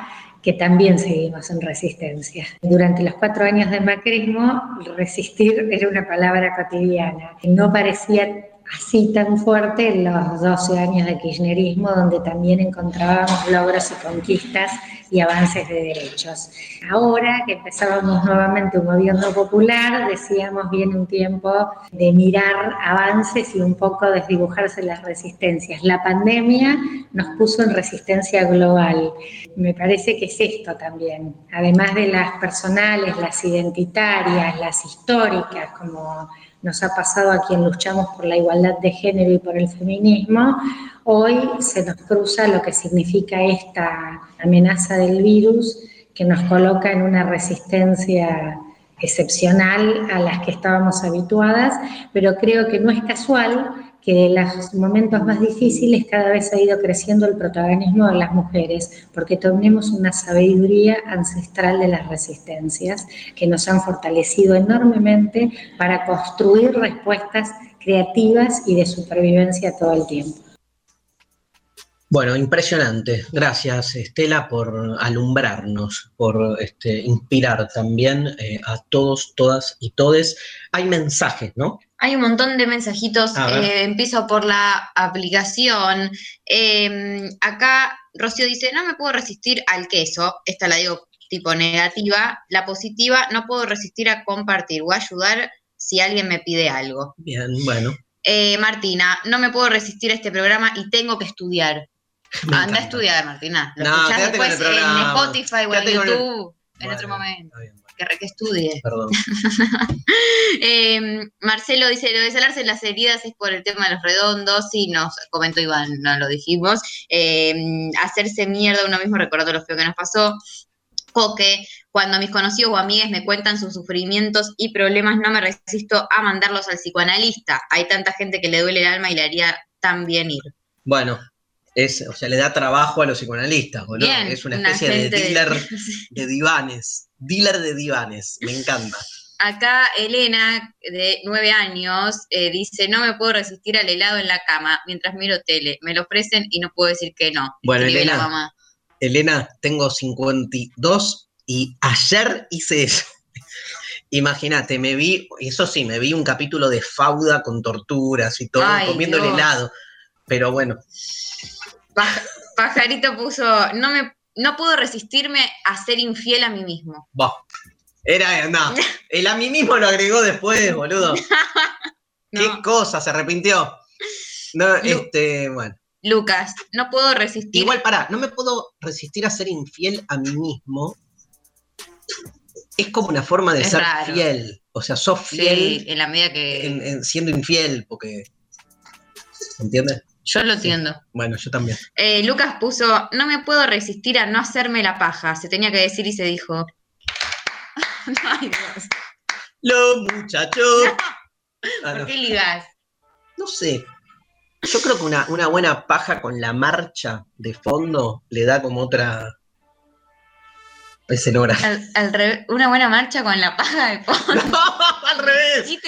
Speaker 6: que también seguimos en resistencia. Durante los cuatro años de macrismo, resistir era una palabra cotidiana. No parecía así tan fuerte los 12 años de kirchnerismo, donde también encontrábamos logros y conquistas y avances de derechos. Ahora que empezábamos nuevamente un gobierno popular, decíamos viene un tiempo de mirar avances y un poco desdibujarse las resistencias. La pandemia nos puso en resistencia global. Me parece que es esto también, además de las personales, las identitarias, las históricas, como nos ha pasado a quien luchamos por la igualdad de género y por el feminismo, hoy se nos cruza lo que significa esta amenaza del virus que nos coloca en una resistencia excepcional a las que estábamos habituadas, pero creo que no es casual que en los momentos más difíciles cada vez ha ido creciendo el protagonismo de las mujeres, porque tenemos una sabiduría ancestral de las resistencias que nos han fortalecido enormemente para construir respuestas creativas y de supervivencia todo el tiempo.
Speaker 3: Bueno, impresionante. Gracias, Estela, por alumbrarnos, por este, inspirar también eh, a todos, todas y todes. Hay mensajes, ¿no?
Speaker 4: Hay un montón de mensajitos. Eh, empiezo por la aplicación. Eh, acá Rocío dice, no me puedo resistir al queso. Esta la digo tipo negativa. La positiva, no puedo resistir a compartir o ayudar si alguien me pide algo.
Speaker 3: Bien, bueno.
Speaker 4: Eh, Martina, no me puedo resistir a este programa y tengo que estudiar.
Speaker 3: me
Speaker 4: Anda a estudiar, Martina. Lo
Speaker 3: No,
Speaker 4: escuchás después en. Spotify o en
Speaker 3: con el-
Speaker 4: YouTube en
Speaker 3: Bueno,
Speaker 4: otro momento.
Speaker 3: está bien, bueno,
Speaker 4: Que estudie.
Speaker 3: Perdón.
Speaker 4: Eh, Marcelo dice, lo de salarse las heridas es por el tema de los redondos, sí, nos comentó Iván, no lo dijimos. Eh, hacerse mierda uno mismo recordando lo feo que nos pasó. Coque, cuando mis conocidos o amigas me cuentan sus sufrimientos y problemas, no me resisto a mandarlos al psicoanalista. Hay tanta gente que le duele el alma y le haría tan bien ir.
Speaker 3: Bueno, es, o sea, le da trabajo a los psicoanalistas, boludo. Es una
Speaker 4: una
Speaker 3: especie de- dealer de divanes. Dealer de divanes. Me encanta.
Speaker 4: Acá Elena, de nueve años, eh, dice, no me puedo resistir al helado en la cama mientras miro tele. Me lo ofrecen y no puedo decir que no.
Speaker 3: Bueno,
Speaker 4: la
Speaker 3: Elena,
Speaker 4: mamá.
Speaker 3: Elena, tengo 52 y ayer hice eso. Imagínate, me vi, eso sí, me vi un capítulo de Fauda con torturas y todo,
Speaker 4: Ay,
Speaker 3: comiendo el helado. Pero bueno,
Speaker 4: Paj- Pajarito puso, no me no puedo resistirme a ser infiel a mí mismo.
Speaker 3: bah, era, no, el a mí mismo lo agregó después, boludo. ¿Qué cosa? Se arrepintió. No, este, bueno.
Speaker 4: Lucas, no puedo resistir.
Speaker 3: Igual, pará, no me puedo resistir a ser infiel a mí mismo. Es como una forma de
Speaker 4: Es
Speaker 3: ser
Speaker 4: raro.
Speaker 3: fiel. O sea, sos
Speaker 4: Sí,
Speaker 3: fiel
Speaker 4: en la medida que
Speaker 3: en- en siendo infiel, porque. ¿Entiendes?
Speaker 4: Yo lo entiendo.
Speaker 3: Bueno, yo también.
Speaker 4: Eh, Lucas puso, no me puedo resistir a no hacerme la paja. Se tenía que decir y se dijo. Ay, Dios.
Speaker 3: Los muchachos. Ah,
Speaker 4: ¿Por
Speaker 3: no.
Speaker 4: qué ligas?
Speaker 3: No sé. Yo creo que una, una buena paja con la marcha de fondo le da como otra escenografía.
Speaker 4: Al- al revés, una buena marcha con la paja de fondo.
Speaker 3: No, al revés.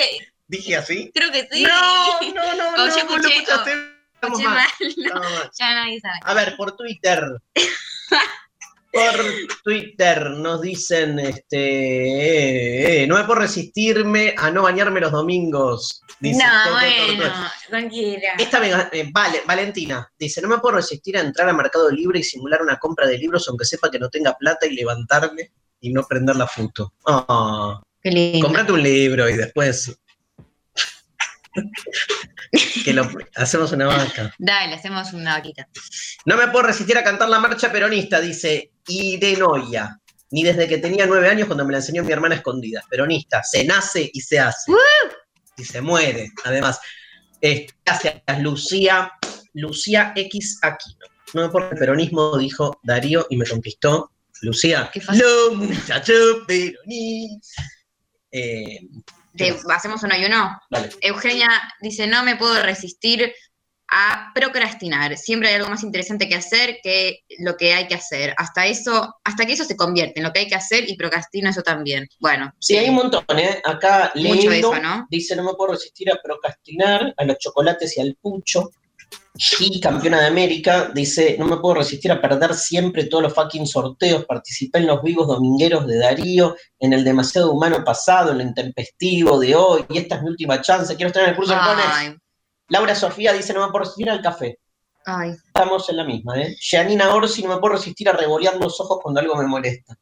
Speaker 3: Dije así.
Speaker 4: Creo que sí.
Speaker 3: No, no, no, no, vos lo escuchaste.
Speaker 4: Escuché
Speaker 3: mal.
Speaker 4: no, ya.
Speaker 3: A ver, por Twitter. Por Twitter nos dicen, este, eh, eh, no me puedo resistirme a no bañarme los domingos. Dice
Speaker 4: no, bueno, tranquila.
Speaker 3: Esta eh, vale, Valentina dice, no me puedo resistir a entrar a Mercado Libre y simular una compra de libros aunque sepa que no tenga plata y levantarme. y no prender la foto. Ah, comprate un libro y después. Que lo hacemos una vaca.
Speaker 4: Dale, hacemos una vaquita.
Speaker 3: No me puedo resistir a cantar la marcha peronista, dice Irenoia. Ni desde que tenía nueve años cuando me la enseñó mi hermana escondida. Peronista, se nace y se hace. Y se muere, además. Eh, gracias, Lucía, Lucía X Aquino. No me puedo el peronismo, dijo Darío y me conquistó. Lucía,
Speaker 4: Qué fácil.
Speaker 3: los muchachos peronistas. Eh,
Speaker 4: Te- hacemos uno y uno.
Speaker 3: Dale.
Speaker 4: Eugenia dice, no me puedo resistir a procrastinar. Siempre hay algo más interesante que hacer que lo que hay que hacer. Hasta eso, hasta que eso se convierte en lo que hay que hacer y procrastino eso también. Bueno,
Speaker 3: Sí, hay un montón, ¿eh? Acá
Speaker 4: Mucho
Speaker 3: Lelo
Speaker 4: eso, ¿no?
Speaker 3: dice, no me puedo resistir a procrastinar, a los chocolates y al pucho. Y campeona de América dice, no me puedo resistir a perder siempre todos los fucking sorteos. Participé en los vivos domingueros de Darío, en el demasiado humano pasado, en el intempestivo de hoy, y esta es mi última chance. Quiero estar en el curso de
Speaker 4: ay,
Speaker 3: Laura Sofía dice, no me puedo resistir al café.
Speaker 4: ay.
Speaker 3: Estamos en la misma, ¿eh? Janina Orsi, no me puedo resistir a revolear los ojos cuando algo me molesta.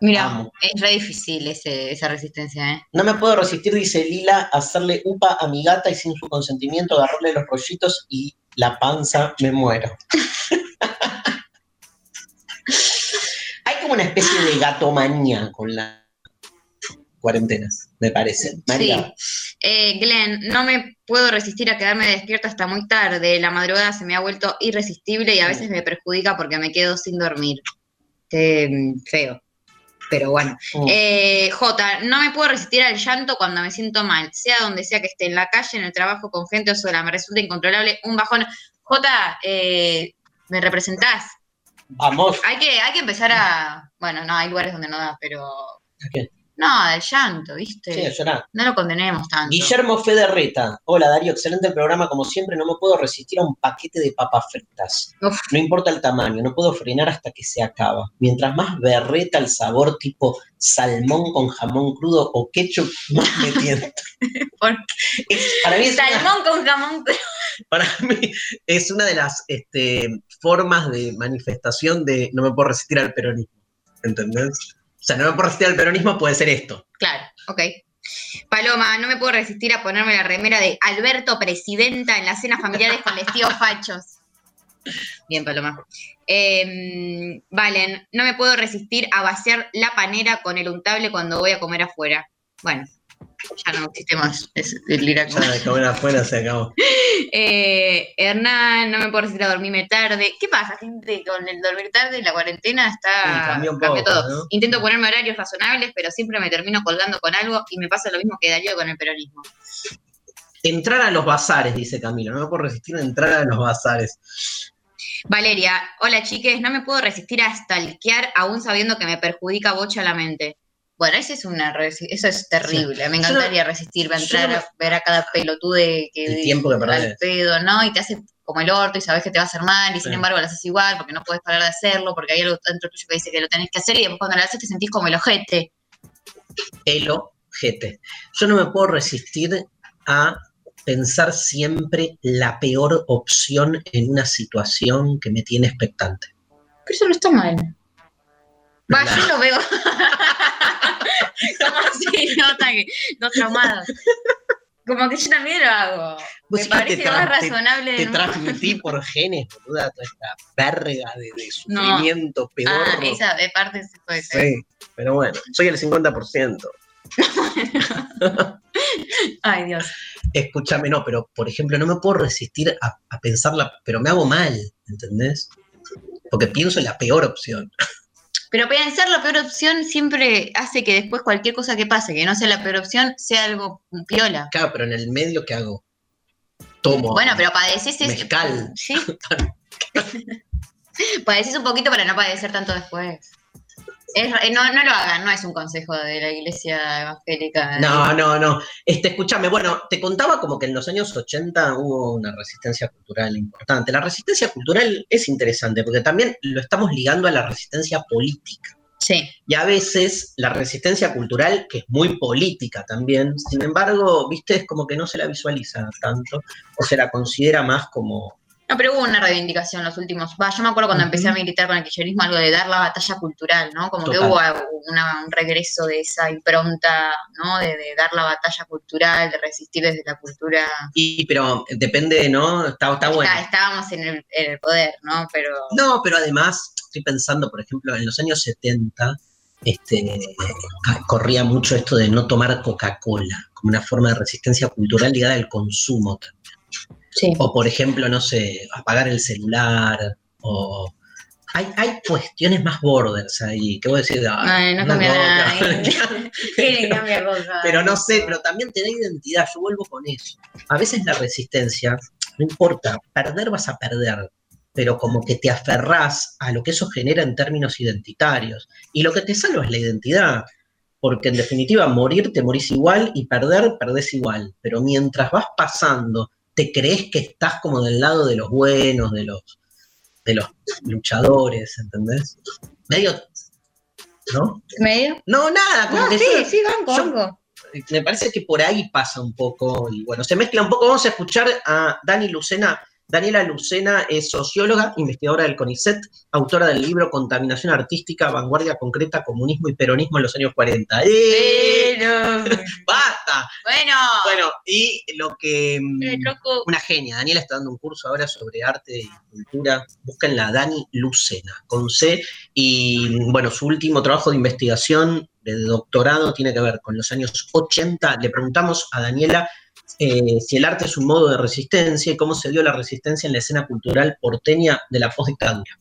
Speaker 4: Mira,
Speaker 3: Amo.
Speaker 4: es re difícil ese- esa resistencia, ¿eh?
Speaker 3: No me puedo resistir, dice Lila, a hacerle upa a mi gata y sin su consentimiento agarrarle los rollitos y la panza me muero. Hay como una especie de gatomanía con las cuarentenas, me parece. María.
Speaker 4: Sí. Eh, Glenn, no me puedo resistir a quedarme despierta hasta muy tarde. La madrugada se me ha vuelto irresistible y a veces me perjudica porque me quedo sin dormir. Mm, feo. Pero bueno.
Speaker 3: Mm.
Speaker 4: Eh, J, no me puedo resistir al llanto cuando me siento mal, sea donde sea que esté, en la calle, en el trabajo, con gente o sola. Me resulta incontrolable un bajón. J, eh, ¿me representás?
Speaker 3: Vamos.
Speaker 4: Hay que, hay que empezar a. Bueno, no, hay lugares donde no da, pero.
Speaker 3: qué?
Speaker 4: No, el llanto, ¿viste?
Speaker 3: Sí, llorar.
Speaker 4: No lo condenemos tanto.
Speaker 3: Guillermo Federreta. Hola Darío, excelente el programa. Como siempre, no me puedo resistir a un paquete de papas fritas.
Speaker 4: Uf.
Speaker 3: No importa el tamaño, no puedo frenar hasta que se acaba. Mientras más berreta el sabor tipo salmón con jamón crudo o ketchup, más me tiento.
Speaker 4: ¿Por
Speaker 3: Es- para, mí es una,
Speaker 4: Salmón con jamón.
Speaker 3: para mí es una de las este, formas de manifestación de no me puedo resistir al peronismo. ¿Entendés? O sea, no me puedo resistir al peronismo puede ser esto.
Speaker 4: Claro, ok. Paloma, no me puedo resistir a ponerme la remera de Alberto Presidenta en las cenas familiares con los tíos fachos. Bien, Paloma. Eh, Valen, no me puedo resistir a vaciar la panera con el untable cuando voy a comer afuera. Bueno, ya no existe más. Es el liraco.
Speaker 3: Ya comer afuera se acabó.
Speaker 4: Eh, Hernán, no me puedo resistir a dormirme tarde. ¿Qué pasa, gente? Con el dormir tarde, la cuarentena está.
Speaker 3: Sí, cambió
Speaker 4: todo.
Speaker 3: ¿no?
Speaker 4: Intento ponerme horarios razonables, pero siempre me termino colgando con algo y me pasa lo mismo que Darío con el peronismo.
Speaker 3: Entrar a los bazares, dice Camilo. No me puedo resistir a entrar a los bazares.
Speaker 4: Valeria, hola chiques, no me puedo resistir a stalkear aún sabiendo que me perjudica bocha la mente. Bueno, eso es una eso es terrible. Me
Speaker 3: Yo no-
Speaker 4: encantaría resistirme a entrar
Speaker 3: no-
Speaker 4: a ver a cada pelotude que
Speaker 3: El tiempo que
Speaker 4: al pedo, ¿no? Y te hace como el orto y sabes que te va a hacer mal y sin
Speaker 3: Sí.
Speaker 4: embargo lo haces igual porque no puedes parar de hacerlo, porque hay algo dentro tuyo que dice que lo tenés que hacer y después cuando lo haces te sentís como el ojete.
Speaker 3: El ojete. Yo no me puedo resistir a pensar siempre la peor opción en una situación que me tiene expectante.
Speaker 4: Pero eso no está mal. Va, yo lo veo. como si nota que dos traumados. Como que yo también lo hago. Me parece
Speaker 3: te
Speaker 4: más
Speaker 3: te-
Speaker 4: razonable.
Speaker 3: Te
Speaker 4: del
Speaker 3: transmití por genes, boluda, toda esta verga de, de
Speaker 4: No.
Speaker 3: sufrimiento pedorro.
Speaker 4: Ah, esa de parte sí puede ser.
Speaker 3: Sí, pero bueno, soy el 50%.
Speaker 4: Ay, Dios.
Speaker 3: Escúchame, no, pero por ejemplo, no me puedo resistir a, a pensarla, pero me hago mal, ¿entendés? Porque pienso en la peor opción.
Speaker 4: Pero pensar la peor opción siempre hace que después cualquier cosa que pase, que no sea la peor opción, sea algo piola.
Speaker 3: Claro, pero en el medio, ¿qué hago? Tomo.
Speaker 4: Bueno, pero padeces
Speaker 3: Mezcal.
Speaker 4: Sí. padeces un poquito para no padecer tanto después. Es- no, no lo hagan, no es un consejo de la iglesia evangélica.
Speaker 3: No, no, no. Este, escúchame, bueno, te contaba como que en los años 80 hubo una resistencia cultural importante. La resistencia cultural es interesante porque también lo estamos ligando a la resistencia política.
Speaker 4: Sí.
Speaker 3: Y a veces la resistencia cultural, que es muy política también, sin embargo, viste, es como que no se la visualiza tanto o se la considera más como
Speaker 4: No, pero hubo una reivindicación los últimos. Va, yo me acuerdo cuando empecé a militar con el kirchnerismo, algo de dar la batalla cultural, ¿no? Como que hubo una- un regreso de esa impronta, ¿no? De, de dar la batalla cultural, de resistir desde la cultura.
Speaker 3: Y, pero depende, ¿no? Está, está bueno.
Speaker 4: Está- estábamos en el, en el poder, ¿no? Pero.
Speaker 3: No, pero además, estoy pensando, por ejemplo, en los años 70, este, corría mucho esto de no tomar Coca-Cola, como una forma de resistencia cultural ligada al consumo también.
Speaker 4: Sí.
Speaker 3: O, por ejemplo, no sé, apagar el celular, o... Hay, hay cuestiones más borders ahí, que voy a decir, "Ay,
Speaker 4: Ay, no
Speaker 3: una
Speaker 4: cambia nada.
Speaker 3: Coca".
Speaker 4: Quieren cambiar cosas.
Speaker 3: pero no sé, pero también te da identidad, yo vuelvo con eso. A veces la resistencia, no importa, perder vas a perder, pero como que te aferrás a lo que eso genera en términos identitarios. Y lo que te salva es la identidad, porque en definitiva morir te morís igual y perder perdés igual, pero mientras vas pasando, te crees que estás como del lado de los buenos, de los, de los luchadores, ¿entendés? Medio... ¿No?
Speaker 4: ¿Medio?
Speaker 3: No, nada, como
Speaker 4: No,
Speaker 3: que
Speaker 4: sí,
Speaker 3: yo-
Speaker 4: sí, banco,
Speaker 3: yo-
Speaker 4: banco.
Speaker 3: me parece que por ahí pasa un poco, y bueno, se mezcla un poco. Vamos a escuchar a Dani Lucena. Daniela Lucena es socióloga, investigadora del CONICET, autora del libro Contaminación Artística, Vanguardia Concreta, Comunismo y Peronismo en los años 40. ¡Eh! ¡Basta!
Speaker 4: Bueno.
Speaker 3: Bueno, y lo que... mm,
Speaker 4: Eh.
Speaker 3: Una genia. Daniela está dando un curso ahora sobre arte y cultura. Búsquenla, Dani Lucena, con C. Y bueno, su último trabajo de investigación, de doctorado, tiene que ver con los años 80. Le preguntamos a Daniela eh, si el arte es un modo de resistencia y cómo se dio la resistencia en la escena cultural porteña de la postdictadura.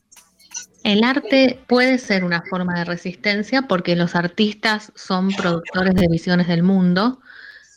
Speaker 7: El arte puede ser una forma de resistencia porque los artistas son productores de visiones del mundo,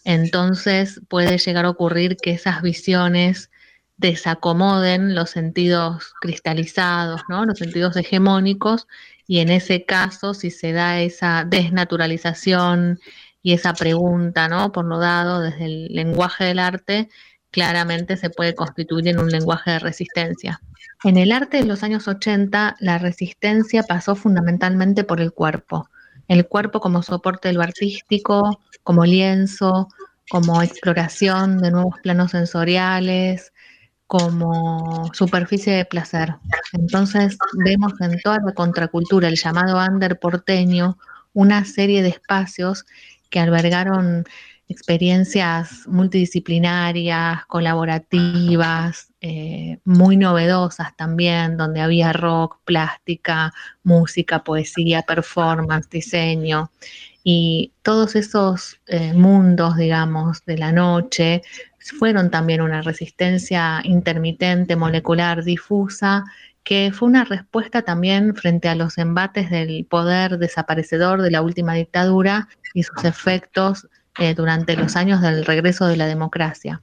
Speaker 7: entonces puede llegar a ocurrir que esas visiones desacomoden los sentidos cristalizados, ¿no? los sentidos hegemónicos, y en ese caso, si se da esa desnaturalización y esa pregunta, ¿no? por lo dado desde el lenguaje del arte, claramente se puede constituir en un lenguaje de resistencia. En el arte de los años 80, la resistencia pasó fundamentalmente por el cuerpo. El cuerpo como soporte de lo artístico, como lienzo, como exploración de nuevos planos sensoriales, como superficie de placer. Entonces vemos en toda la contracultura, el llamado under porteño, una serie de espacios que albergaron experiencias multidisciplinarias, colaborativas, eh, muy novedosas también, donde había rock, plástica, música, poesía, performance, diseño. Y todos esos eh, mundos, digamos, de la noche fueron también una resistencia intermitente, molecular, difusa, que fue una respuesta también frente a los embates del poder desaparecedor de la última dictadura y sus efectos eh, durante los años del regreso de la democracia.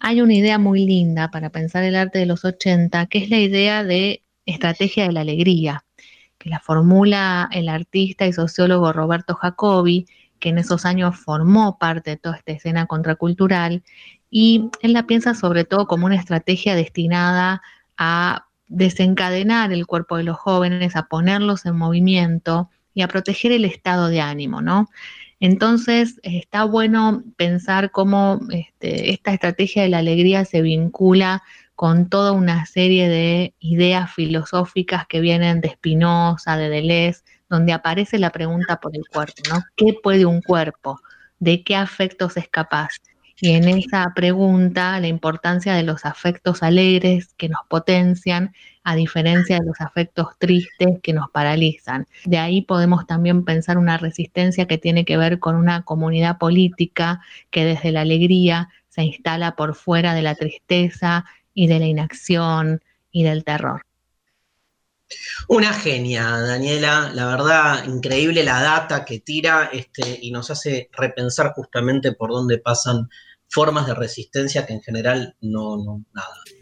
Speaker 7: Hay una idea muy linda para pensar el arte de los 80, que es la idea de estrategia de la alegría, que la formula el artista y sociólogo Roberto Jacobi, que en esos años formó parte de toda esta escena contracultural, y él la piensa sobre todo como una estrategia destinada a desencadenar el cuerpo de los jóvenes, a ponerlos en movimiento y a proteger el estado de ánimo, ¿no? Entonces, está bueno pensar cómo este, esta estrategia de la alegría se vincula con toda una serie de ideas filosóficas que vienen de Spinoza, de Deleuze, donde aparece la pregunta por el cuerpo, ¿no? ¿Qué puede un cuerpo? ¿De qué afectos es capaz? Y en esa pregunta, la importancia de los afectos alegres que nos potencian, a diferencia de los afectos tristes que nos paralizan. De ahí podemos también pensar una resistencia que tiene que ver con una comunidad política que desde la alegría se instala por fuera de la tristeza y de la inacción y del terror.
Speaker 3: Una genia, Daniela, la verdad, increíble la data que tira este, y nos hace repensar justamente por dónde pasan formas de resistencia que en general no, no,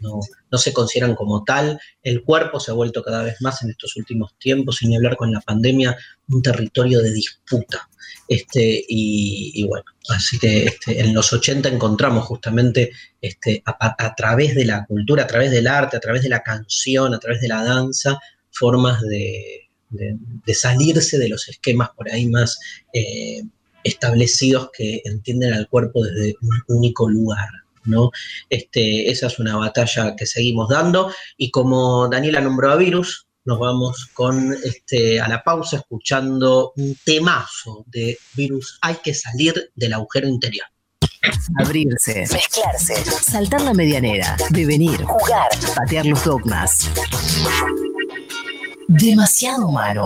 Speaker 3: no, no se consideran como tal. El cuerpo se ha vuelto cada vez más en estos últimos tiempos, sin hablar con la pandemia, un territorio de disputa. Este, y, bueno, así que este, en los 80 encontramos justamente este, a, través de la cultura, a través del arte, a través de la canción, a través de la danza, formas de salirse de los esquemas por ahí más eh, establecidos que entienden al cuerpo desde un único lugar. ¿no? Este, esa es una batalla que seguimos dando y como Daniela nombró a Virus, nos vamos con este, a la pausa escuchando un temazo de Virus, hay que salir del agujero interior.
Speaker 2: Abrirse, mezclarse, saltar la medianera, devenir, jugar, patear los dogmas. Demasiado humano.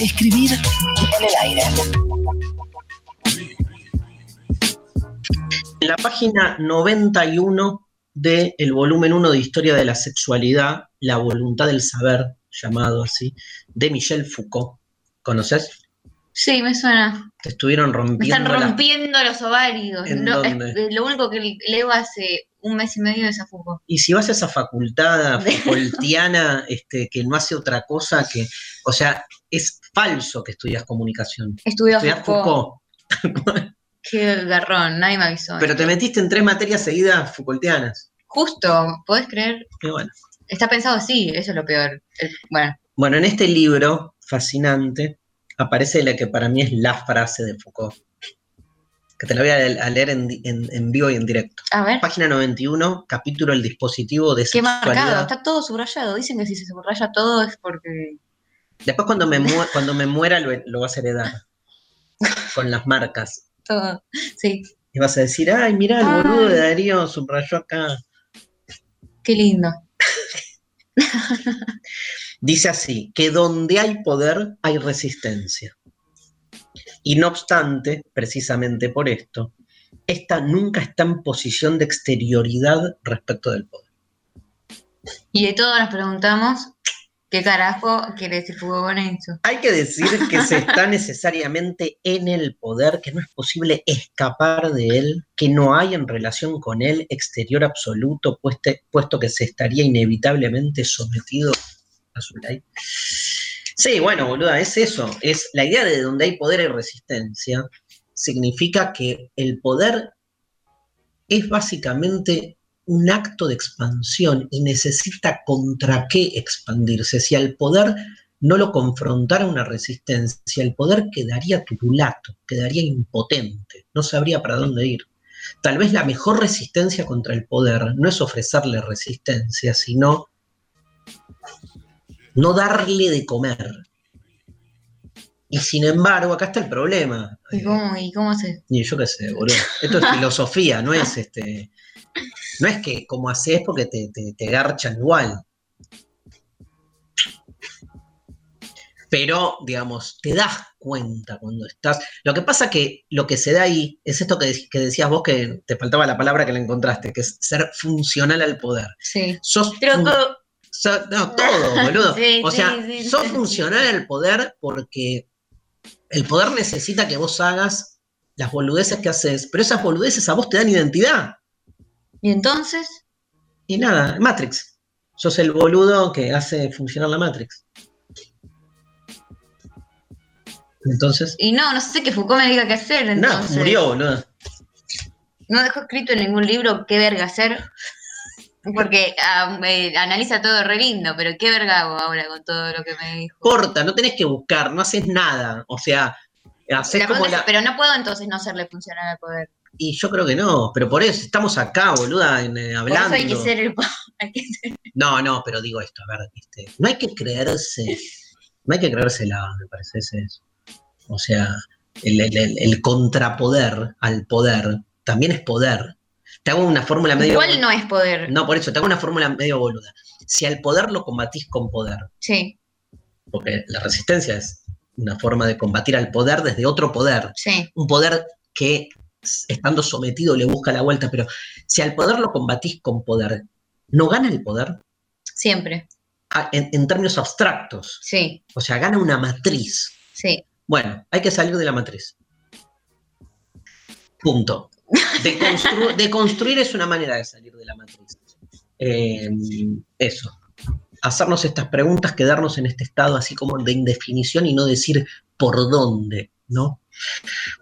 Speaker 2: Escribir en el aire.
Speaker 3: En la página 91 del volumen 1 de Historia de la Sexualidad, La voluntad del saber, llamado así, de Michel Foucault. ¿Conoces?
Speaker 4: Sí, me suena.
Speaker 3: Te estuvieron
Speaker 4: Me
Speaker 3: rompiendo.
Speaker 4: están
Speaker 3: la-
Speaker 4: rompiendo los ovarios.
Speaker 3: ¿En
Speaker 4: No, es-
Speaker 3: dónde?
Speaker 4: lo único que leo hace un mes y medio es a Foucault.
Speaker 3: Y si vas a esa facultad Foucaultiana este, que no hace otra cosa que. O sea, es falso que estudias comunicación.
Speaker 4: Estudió
Speaker 3: Estudias
Speaker 4: Foucault.
Speaker 3: Foucault.
Speaker 4: Qué garrón, nadie me avisó.
Speaker 3: Pero te metiste en tres materias seguidas Foucaultianas.
Speaker 4: Justo, ¿podés creer?
Speaker 3: Y bueno.
Speaker 4: Está pensado así, eso es lo peor. El- bueno,
Speaker 3: Bueno, en este libro fascinante aparece la que para mí es la frase de Foucault. Que te la voy a, leer en, di- en- en vivo y en directo.
Speaker 4: a ver.
Speaker 3: Página 91, capítulo El dispositivo de
Speaker 4: Qué marcado,
Speaker 3: sexualidad.
Speaker 4: está todo subrayado. Dicen que si se subraya todo es porque.
Speaker 3: Después cuando me, mu- cuando me muera lo, lo vas a heredar. Con las marcas.
Speaker 4: Todo. Sí,
Speaker 3: Y vas a decir, ay, mirá, el
Speaker 4: Ay.
Speaker 3: boludo de Darío subrayó acá.
Speaker 4: qué lindo.
Speaker 3: Dice así, que donde hay poder hay resistencia. Y no obstante, precisamente por esto, esta nunca está en posición de exterioridad respecto del poder.
Speaker 4: Y de todo nos preguntamos, ¿qué carajo quiere decir Foucault con eso?
Speaker 3: Hay que decir que se está necesariamente en el poder, que no es posible escapar de él, que no hay en relación con él exterior absoluto, pueste- puesto que se estaría inevitablemente sometido a su ley. Sí, bueno, boluda, es eso. Es la idea de donde hay poder y resistencia. Significa que el poder es básicamente un acto de expansión y necesita contra qué expandirse. Si al poder no lo confrontara una resistencia, el poder quedaría turulato, quedaría impotente, no sabría para dónde ir. Tal vez la mejor resistencia contra el poder no es ofrecerle resistencia, sino no darle de comer. Y sin embargo, acá está el problema.
Speaker 4: ¿Y cómo, y cómo se.?
Speaker 3: Y yo qué sé, boludo. Esto es filosofía, no es este. No es que como haces porque te, te, te garchan igual. Pero, digamos, te das cuenta cuando estás. Lo que pasa que lo que se da ahí es esto que, que decías vos que te faltaba la palabra que la encontraste, que es ser funcional al poder.
Speaker 4: Sí.
Speaker 3: Sos
Speaker 4: Pero
Speaker 3: So- no, todo, boludo.
Speaker 4: Sí,
Speaker 3: o
Speaker 4: sí,
Speaker 3: sea,
Speaker 4: sí,
Speaker 3: sos funcional al poder porque el poder necesita que vos hagas las boludeces que haces, pero esas boludeces a vos te dan identidad.
Speaker 4: ¿Y entonces?
Speaker 3: Y nada, Matrix. Sos el boludo que hace funcionar la Matrix. Entonces,
Speaker 4: Y no, no sé que Foucault me diga qué hacer.
Speaker 3: no, murió, boludo.
Speaker 4: No dejó escrito en ningún libro qué verga hacer. Porque ah, analiza todo re lindo, pero qué verga hago ahora con todo lo que me dijo.
Speaker 3: Corta, no tenés que buscar, no haces nada. O sea, haces como la.
Speaker 4: Pero no puedo entonces no hacerle funcionar al poder.
Speaker 3: Y yo creo que no, pero por eso estamos acá, boluda, en, eh,
Speaker 4: Por eso
Speaker 3: hablando.
Speaker 4: hay que ser el poder. hay que ser-
Speaker 3: No, no, pero digo esto, a ver, este, no hay que creerse, no hay que creérsela, me parece ese es. O sea, el, el- el- el contrapoder al poder también es poder. Te hago una fórmula medio.
Speaker 4: Igual no es poder.
Speaker 3: No, por eso, te hago una fórmula medio boluda. Si al poder lo combatís con poder,
Speaker 4: Sí,
Speaker 3: porque la resistencia es una forma de combatir al poder desde otro poder,
Speaker 4: sí.
Speaker 3: un poder que estando sometido le busca la vuelta, pero si al poder lo combatís con poder, ¿no gana el poder?
Speaker 4: Siempre.
Speaker 3: Ah, En, en términos abstractos,
Speaker 4: Sí,
Speaker 3: o sea, gana una matriz.
Speaker 4: sí.
Speaker 3: Bueno, hay que salir de la matriz. Punto. De, constru- de construir es una manera de salir de la matriz. Eh, eso. Hacernos estas preguntas, quedarnos en este estado así como de indefinición y no decir por dónde, ¿no?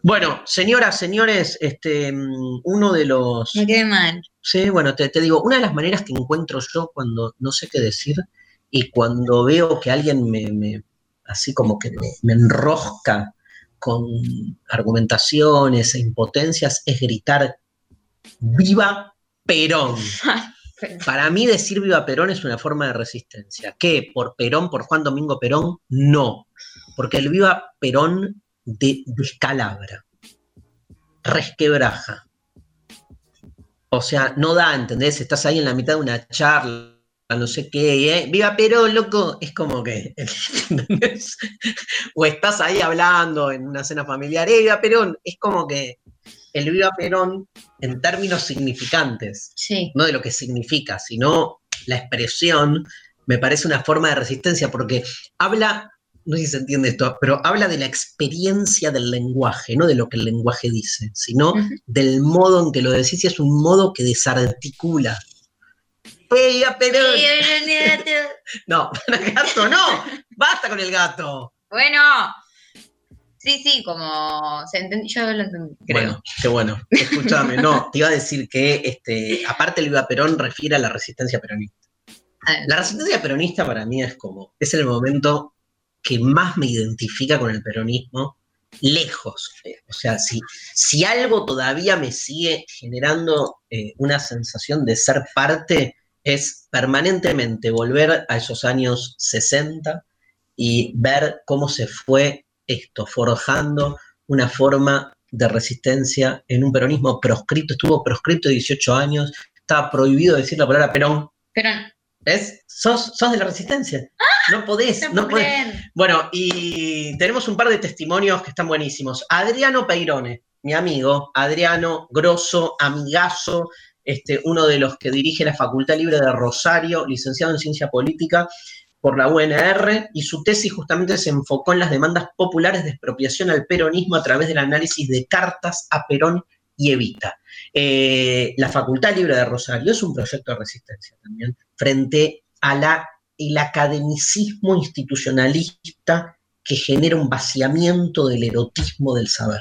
Speaker 3: Bueno, señoras, señores, este, mm, uno de los...
Speaker 4: Me quedé mal.
Speaker 3: Sí, bueno, te, te digo, una de las maneras que encuentro yo cuando no sé qué decir y cuando veo que alguien me, me- así como que me, me enrosca con argumentaciones e impotencias es gritar viva Perón. Para mí decir viva Perón es una forma de resistencia. ¿Qué? ¿Por Perón, por Juan Domingo Perón? No. Porque el viva Perón de- descalabra, resquebraja. O sea, no da, ¿entendés? Estás ahí en la mitad de una charla, no sé qué, ¿eh? ¡Viva Perón, loco! Es como que, ¿entendés? O estás ahí hablando en una cena familiar, ¡eh, viva Perón! Es como que el viva Perón en términos significantes,
Speaker 4: Sí.
Speaker 3: no de lo que significa, sino la expresión, me parece una forma de resistencia, porque habla, no sé si se entiende esto, pero habla de la experiencia del lenguaje, no de lo que el lenguaje dice, sino
Speaker 4: del
Speaker 3: del modo en que lo decís, y es un modo que desarticula. ¡Viva Perón! No, gato, no, basta con el gato.
Speaker 4: Bueno. Sí, sí, como se yo lo entendí, creo.
Speaker 3: Bueno, qué bueno. Escúchame, no, te iba a decir que este, aparte el Viva Perón refiere a la resistencia peronista. La resistencia peronista para mí es como, es el momento que más me identifica con el peronismo, lejos. O sea, si, si algo todavía me sigue generando eh, una sensación de ser parte, es permanentemente volver a esos años 60 y ver cómo se fue esto, forjando una forma de resistencia en un peronismo proscripto, estuvo proscripto 18 años, estaba prohibido decir la palabra Perón,
Speaker 4: Pero
Speaker 3: ¿Ves? Sos, sos de la resistencia. No podés,
Speaker 4: no,
Speaker 3: podés. Bueno, y tenemos un par de testimonios que están buenísimos. Adriano Peirone, mi amigo, Adriano, grosso, amigazo, este, uno de los que dirige la Facultad Libre de Rosario, licenciado en Ciencia Política por la UNR, y su tesis justamente se enfocó en las demandas populares de expropiación al peronismo a través del análisis de cartas a Perón y Evita. Eh, la Facultad Libre de Rosario es un proyecto de resistencia también frente a la, el academicismo institucionalista que genera un vaciamiento del erotismo del saber.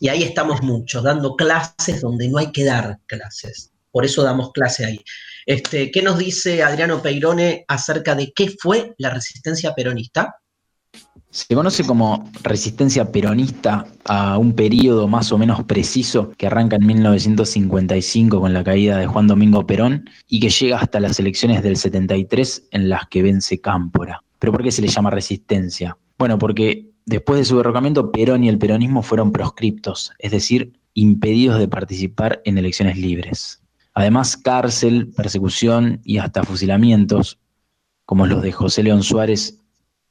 Speaker 3: Y ahí estamos muchos, dando clases donde no hay que dar clases. Por eso damos clase ahí. Este, ¿Qué nos dice Adriano Peirone acerca de qué fue la resistencia peronista?
Speaker 5: Se conoce como resistencia peronista a un periodo más o menos preciso que arranca en 1955 con la caída de Juan Domingo Perón y que llega hasta las elecciones del 73 en las que vence Cámpora. ¿Pero por qué se le llama resistencia? Bueno, porque después de su derrocamiento Perón y el peronismo fueron proscriptos, es decir, impedidos de participar en elecciones libres. Además, cárcel, persecución y hasta fusilamientos, como los de José León Suárez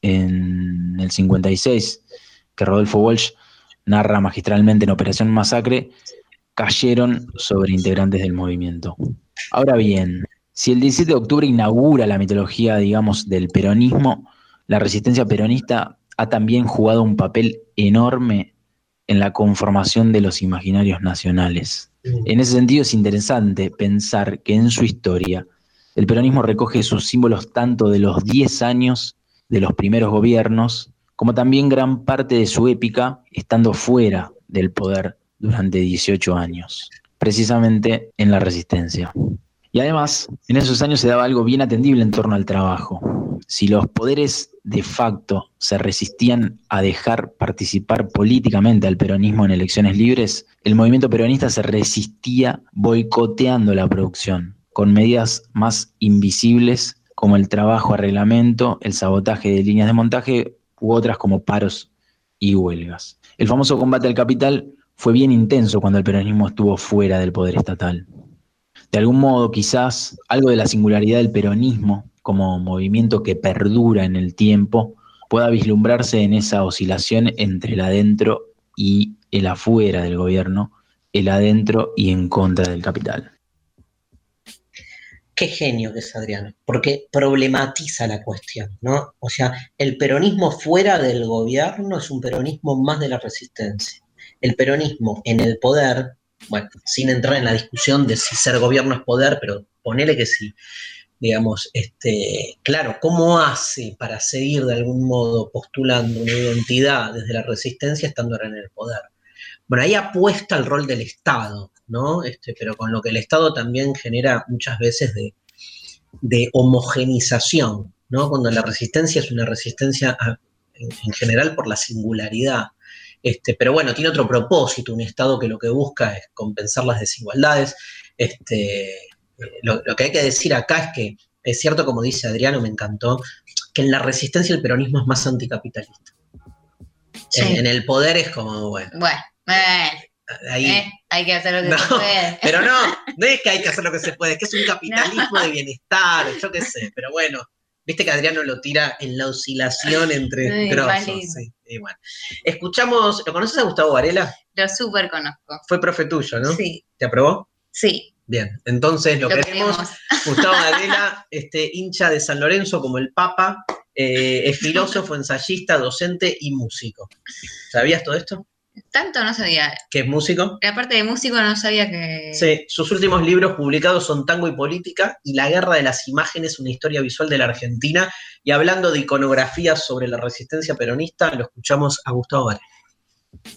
Speaker 5: en el 56, que Rodolfo Walsh narra magistralmente en Operación Masacre, cayeron sobre integrantes del movimiento. Ahora bien, si el 17 de octubre inaugura la mitología, digamos, del peronismo, la resistencia peronista ha también jugado un papel enorme en la conformación de los imaginarios nacionales. En ese sentido es interesante pensar que en su historia el peronismo recoge sus símbolos tanto de los 10 años de los primeros gobiernos, como también gran parte de su épica estando fuera del poder durante 18 años, precisamente en la resistencia. Y además, en esos años se daba algo bien atendible en torno al trabajo. Si los poderes de facto se resistían a dejar participar políticamente al peronismo en elecciones libres, el movimiento peronista se resistía boicoteando la producción, con medidas más invisibles como el trabajo a reglamento, el sabotaje de líneas de montaje u otras como paros y huelgas. El famoso combate al capital fue bien intenso cuando el peronismo estuvo fuera del poder estatal. De algún modo, quizás, algo de la singularidad del peronismo como movimiento que perdura en el tiempo pueda vislumbrarse en esa oscilación entre el adentro y el afuera del gobierno, el adentro y en contra del capital.
Speaker 3: Qué genio que es Adriano, porque problematiza la cuestión, ¿no? O sea, el peronismo fuera del gobierno es un peronismo más de la resistencia. El peronismo en el poder, bueno, sin entrar en la discusión de si ser gobierno es poder, pero ponele que sí, digamos, este, claro, ¿cómo hace para seguir de algún modo postulando una identidad desde la resistencia estando ahora en el poder? Bueno, ahí apuesta el rol del Estado, ¿no? Este, pero con lo que el Estado también genera muchas veces de, de homogenización, ¿no? Cuando la resistencia es una resistencia a- en general por la singularidad. Este, pero bueno, tiene otro propósito, un Estado que lo que busca es compensar las desigualdades. Este, eh, lo, que hay que decir acá es que es cierto, como dice Adriano, me encantó, que en la resistencia el peronismo es más anticapitalista. En, el poder es como, bueno.
Speaker 4: Bueno, eh, hay que hacer lo que se puede.
Speaker 3: Pero no, no es que hay que hacer lo que se puede, es que es un capitalismo de bienestar, yo qué sé, pero bueno, Viste que Adriano lo tira en la oscilación entre grosos. Sí, Escuchamos, ¿lo conoces a Gustavo Varela?
Speaker 4: Lo súper conozco.
Speaker 3: Fue profe tuyo, ¿no?
Speaker 4: Sí.
Speaker 3: ¿Te aprobó?
Speaker 4: Sí.
Speaker 3: Bien, entonces lo, queremos. Gustavo Varela, este, hincha de San Lorenzo como el Papa, eh, es filósofo, ensayista, docente y músico. ¿Sabías todo esto?
Speaker 4: Tanto no sabía.
Speaker 3: ¿Que es músico?
Speaker 4: La parte de músico no sabía que.
Speaker 3: Sí, sus últimos libros publicados son Tango y Política y La Guerra de las Imágenes, una historia visual de la Argentina. Y hablando de iconografía sobre la resistencia peronista, lo escuchamos a Gustavo Varela.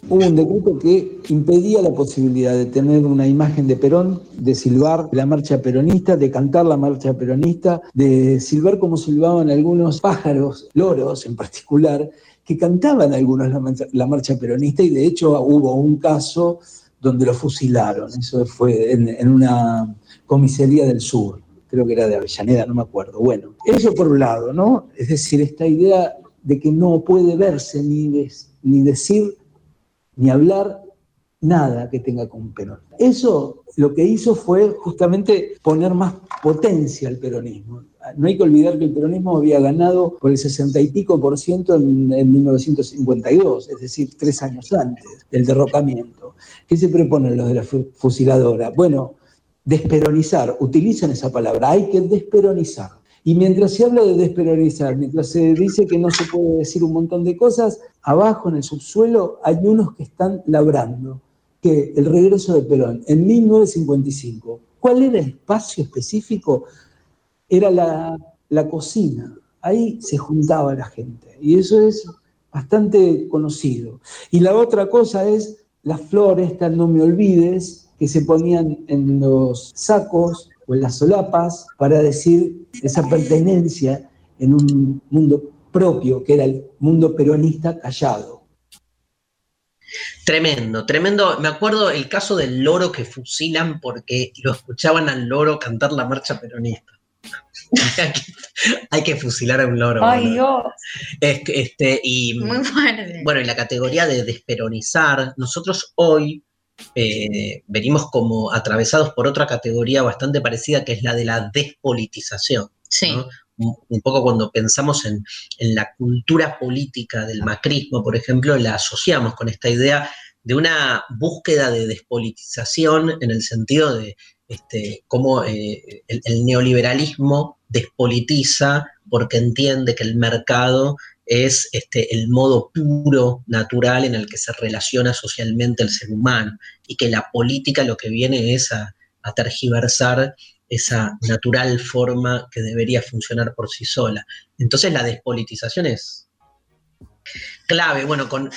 Speaker 8: Hubo un decreto que impedía la posibilidad de tener una imagen de Perón, de silbar la marcha peronista, de cantar la marcha peronista, de silbar como silbaban algunos pájaros, loros en particular, que cantaban algunos la, marcha peronista y de hecho hubo un caso donde lo fusilaron. Eso fue en, una comisaría del sur, creo que era de Avellaneda, no me acuerdo. Bueno, eso por un lado, ¿no? Es decir, esta idea de que no puede verse ni, ni decir ni hablar nada que tenga con Perón. Eso lo que hizo fue justamente poner más potencia al peronismo. No hay que olvidar que el peronismo había ganado por el 60 y pico por ciento en, 1952, es decir, tres años antes del derrocamiento. ¿Qué se proponen los de la fusiladora? Bueno, desperonizar, utilizan esa palabra, hay que desperonizar. Y mientras se habla de desperonizar, mientras se dice que no se puede decir un montón de cosas, abajo en el subsuelo hay unos que están labrando que el regreso de Perón en 1955, ¿cuál era el espacio específico? Era la, la cocina. Ahí se juntaba la gente. Y eso es bastante conocido. Y la otra cosa es las flores, estas no me olvides, que se ponían en los sacos o en las solapas para decir esa pertenencia en un mundo propio, que era el mundo peronista callado.
Speaker 3: Tremendo, tremendo. Me acuerdo el caso del loro que fusilan porque lo escuchaban al loro cantar la marcha peronista. hay, que, fusilar a un loro.
Speaker 4: Ay, Dios.
Speaker 3: este, y,
Speaker 4: Muy fuerte.
Speaker 3: Bueno, en la categoría de desperonizar, nosotros hoy eh, venimos como atravesados por otra categoría bastante parecida que es la de la despolitización.
Speaker 4: Sí
Speaker 3: un poco cuando pensamos en, la cultura política del macrismo, por ejemplo, la asociamos con esta idea de una búsqueda de despolitización en el sentido de este, cómo eh, el, neoliberalismo despolitiza porque entiende que el mercado es este, el modo puro, natural en el que se relaciona socialmente el ser humano y que la política lo que viene es a, a tergiversar esa natural forma que debería funcionar por sí sola. Entonces la despolitización es clave. Bueno, con,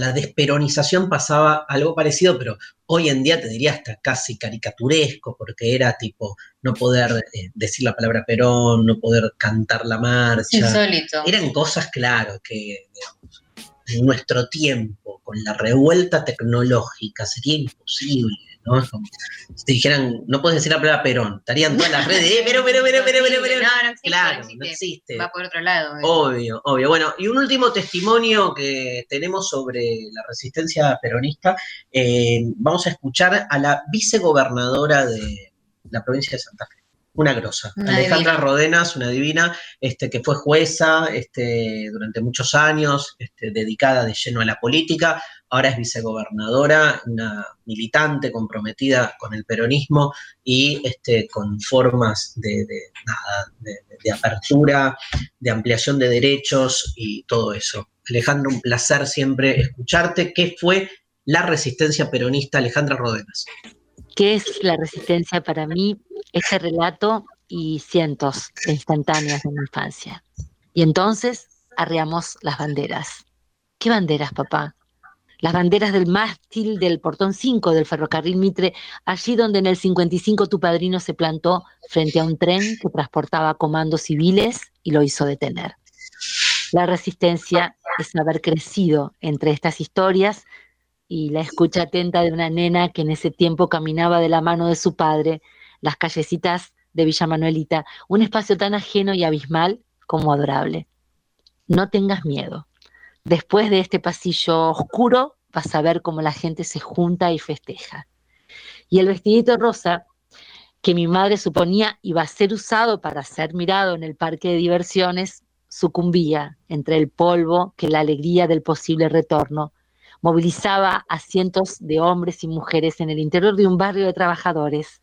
Speaker 3: la desperonización pasaba algo parecido, pero hoy en día te diría hasta casi caricaturesco, porque era tipo no poder eh, decir la palabra Perón, no poder cantar la marcha.
Speaker 4: Insólito.
Speaker 3: Eran cosas, claro, que digamos, en nuestro tiempo, con la revuelta tecnológica, sería imposible ¿no? si dijeran, no puedes decir la palabra Perón, estarían todas las redes, eh, pero, pero, pero, pero, pero, pero,
Speaker 4: no, no existe,
Speaker 3: claro, no existe.
Speaker 4: Va por otro lado.
Speaker 3: Eh. Obvio, obvio. Bueno, y un último testimonio que tenemos sobre la resistencia peronista, eh, vamos a escuchar a la vicegobernadora de la provincia de Santa Fe una grosa. Alejandra Rodenas, una divina, este, que fue jueza este, durante muchos años, este, dedicada de lleno a la política, ahora es vicegobernadora, una militante comprometida con el peronismo y este, con formas de, apertura, de ampliación de derechos y todo eso. Alejandra, un placer siempre escucharte. ¿Qué fue la resistencia peronista, Alejandra Rodenas?
Speaker 9: ¿Qué es la resistencia para mí? Este relato y cientos de instantáneas de mi infancia. Y entonces arreamos las banderas. ¿Qué banderas, papá? Las banderas del mástil del portón 5 del ferrocarril Mitre, allí donde en el 55 tu padrino se plantó frente a un tren que transportaba comandos civiles y lo hizo detener. La resistencia es haber crecido entre estas historias y la escucha atenta de una nena que en ese tiempo caminaba de la mano de su padre las callecitas de Villa Manuelita, un espacio tan ajeno y abismal como adorable. No tengas miedo. Después de este pasillo oscuro vas a ver cómo la gente se junta y festeja. Y el vestidito rosa que mi madre suponía iba a ser usado para ser mirado en el parque de diversiones, sucumbía entre el polvo que la alegría del posible retorno movilizaba a cientos de hombres y mujeres en el interior de un barrio de trabajadores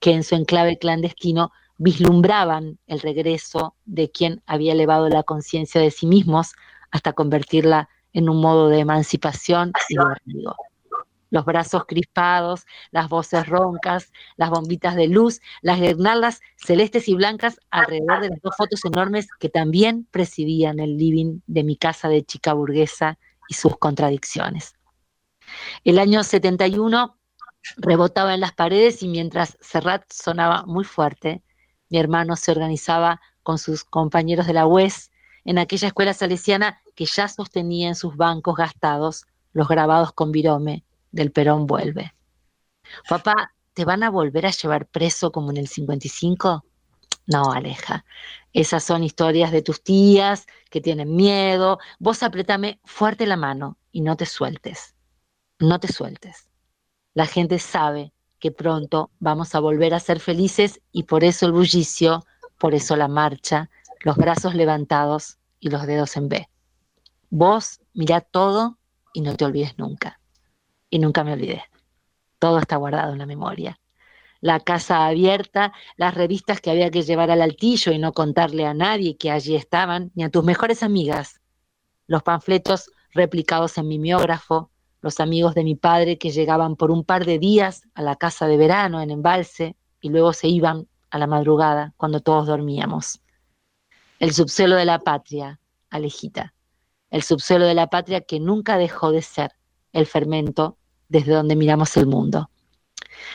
Speaker 9: que en su enclave clandestino vislumbraban el regreso de quien había elevado la conciencia de sí mismos hasta convertirla en un modo de emancipación y de Los brazos crispados, las voces roncas, las bombitas de luz, las guirnaldas celestes y blancas alrededor de las dos fotos enormes que también presidían el living de mi casa de chica burguesa y sus contradicciones. El año 71 rebotaba en las paredes y mientras Serrat sonaba muy fuerte, mi hermano se organizaba con sus compañeros de la UES en aquella escuela salesiana que ya sostenía en sus bancos gastados los grabados con virome del Perón vuelve. Papá, ¿te van a volver a llevar preso como en el 55? No, Aleja. Esas son historias de tus tías que tienen miedo. Vos apretame fuerte la mano y no te sueltes. No te sueltes. La gente sabe que pronto vamos a volver a ser felices y por eso el bullicio, por eso la marcha, los brazos levantados y los dedos en B. Vos mirá todo y no te olvides nunca. Y nunca me olvidé. Todo está guardado en la memoria la casa abierta, las revistas que había que llevar al altillo y no contarle a nadie que allí estaban, ni a tus mejores amigas, los panfletos replicados en mimeógrafo, los amigos de mi padre que llegaban por un par de días a la casa de verano en embalse y luego se iban a la madrugada cuando todos dormíamos. El subsuelo de la patria, Alejita, el subsuelo de la patria que nunca dejó de ser el fermento desde donde miramos el mundo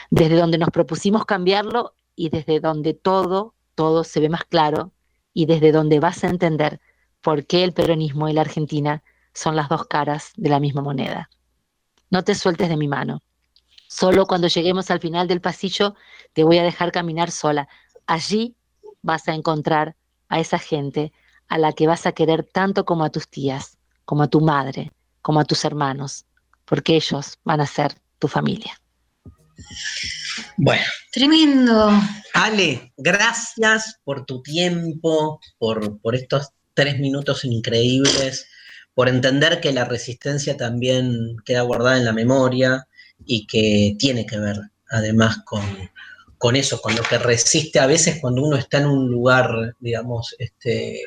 Speaker 9: desde donde nos propusimos cambiarlo y desde donde todo, todo se ve más claro y desde donde vas a entender por qué el peronismo y la Argentina son las dos caras de la misma moneda. No te sueltes de mi mano. Solo cuando lleguemos al final del pasillo te voy a dejar caminar sola. Allí vas a encontrar a esa gente a la que vas a querer tanto como a tus tías, como a tu madre, como a tus hermanos, porque ellos van a ser tu familia.
Speaker 3: Bueno.
Speaker 4: Tremendo.
Speaker 3: Ale, gracias por tu tiempo, por, por estos tres minutos increíbles, por entender que la resistencia también queda guardada en la memoria y que tiene que ver además con, con eso, con lo que resiste a veces cuando uno está en un lugar, digamos, este,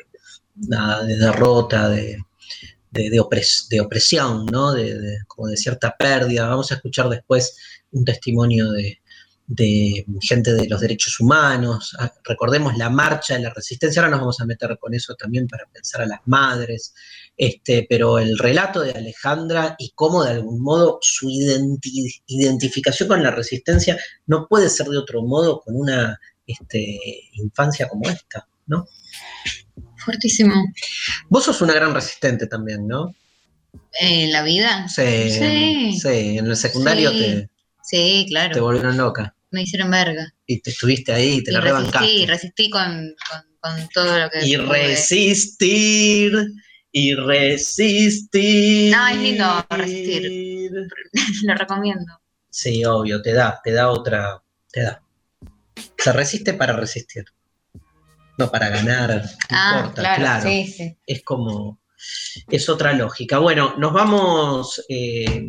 Speaker 3: de derrota, de, de, opresión, ¿no? De, como de cierta pérdida. Vamos a escuchar después un testimonio de, gente de los derechos humanos. Ah, recordemos la marcha de la resistencia. Ahora nos vamos a meter con eso también para pensar a las madres. Este, pero el relato de Alejandra y cómo de algún modo su identificación con la resistencia no puede ser de otro modo con una este, infancia como esta, ¿no?
Speaker 4: Fuertísimo.
Speaker 3: Vos sos una gran resistente también, ¿no?
Speaker 4: ¿En la vida?
Speaker 3: Sí. Sí. en el secundario te.
Speaker 4: Sí, claro.
Speaker 3: Te volvieron loca.
Speaker 4: Me hicieron verga.
Speaker 3: Y te estuviste ahí, te la rebancaste.
Speaker 4: Sí, resistí con, todo lo que.
Speaker 3: Y resistir. Y resistir.
Speaker 4: No, es lindo resistir. lo recomiendo.
Speaker 3: Sí, obvio, te da, te da otra. Te da. Se resiste para resistir no para ganar, no ah, importa, claro. Sí, sí. Es como, es otra lógica. Bueno, nos vamos, eh,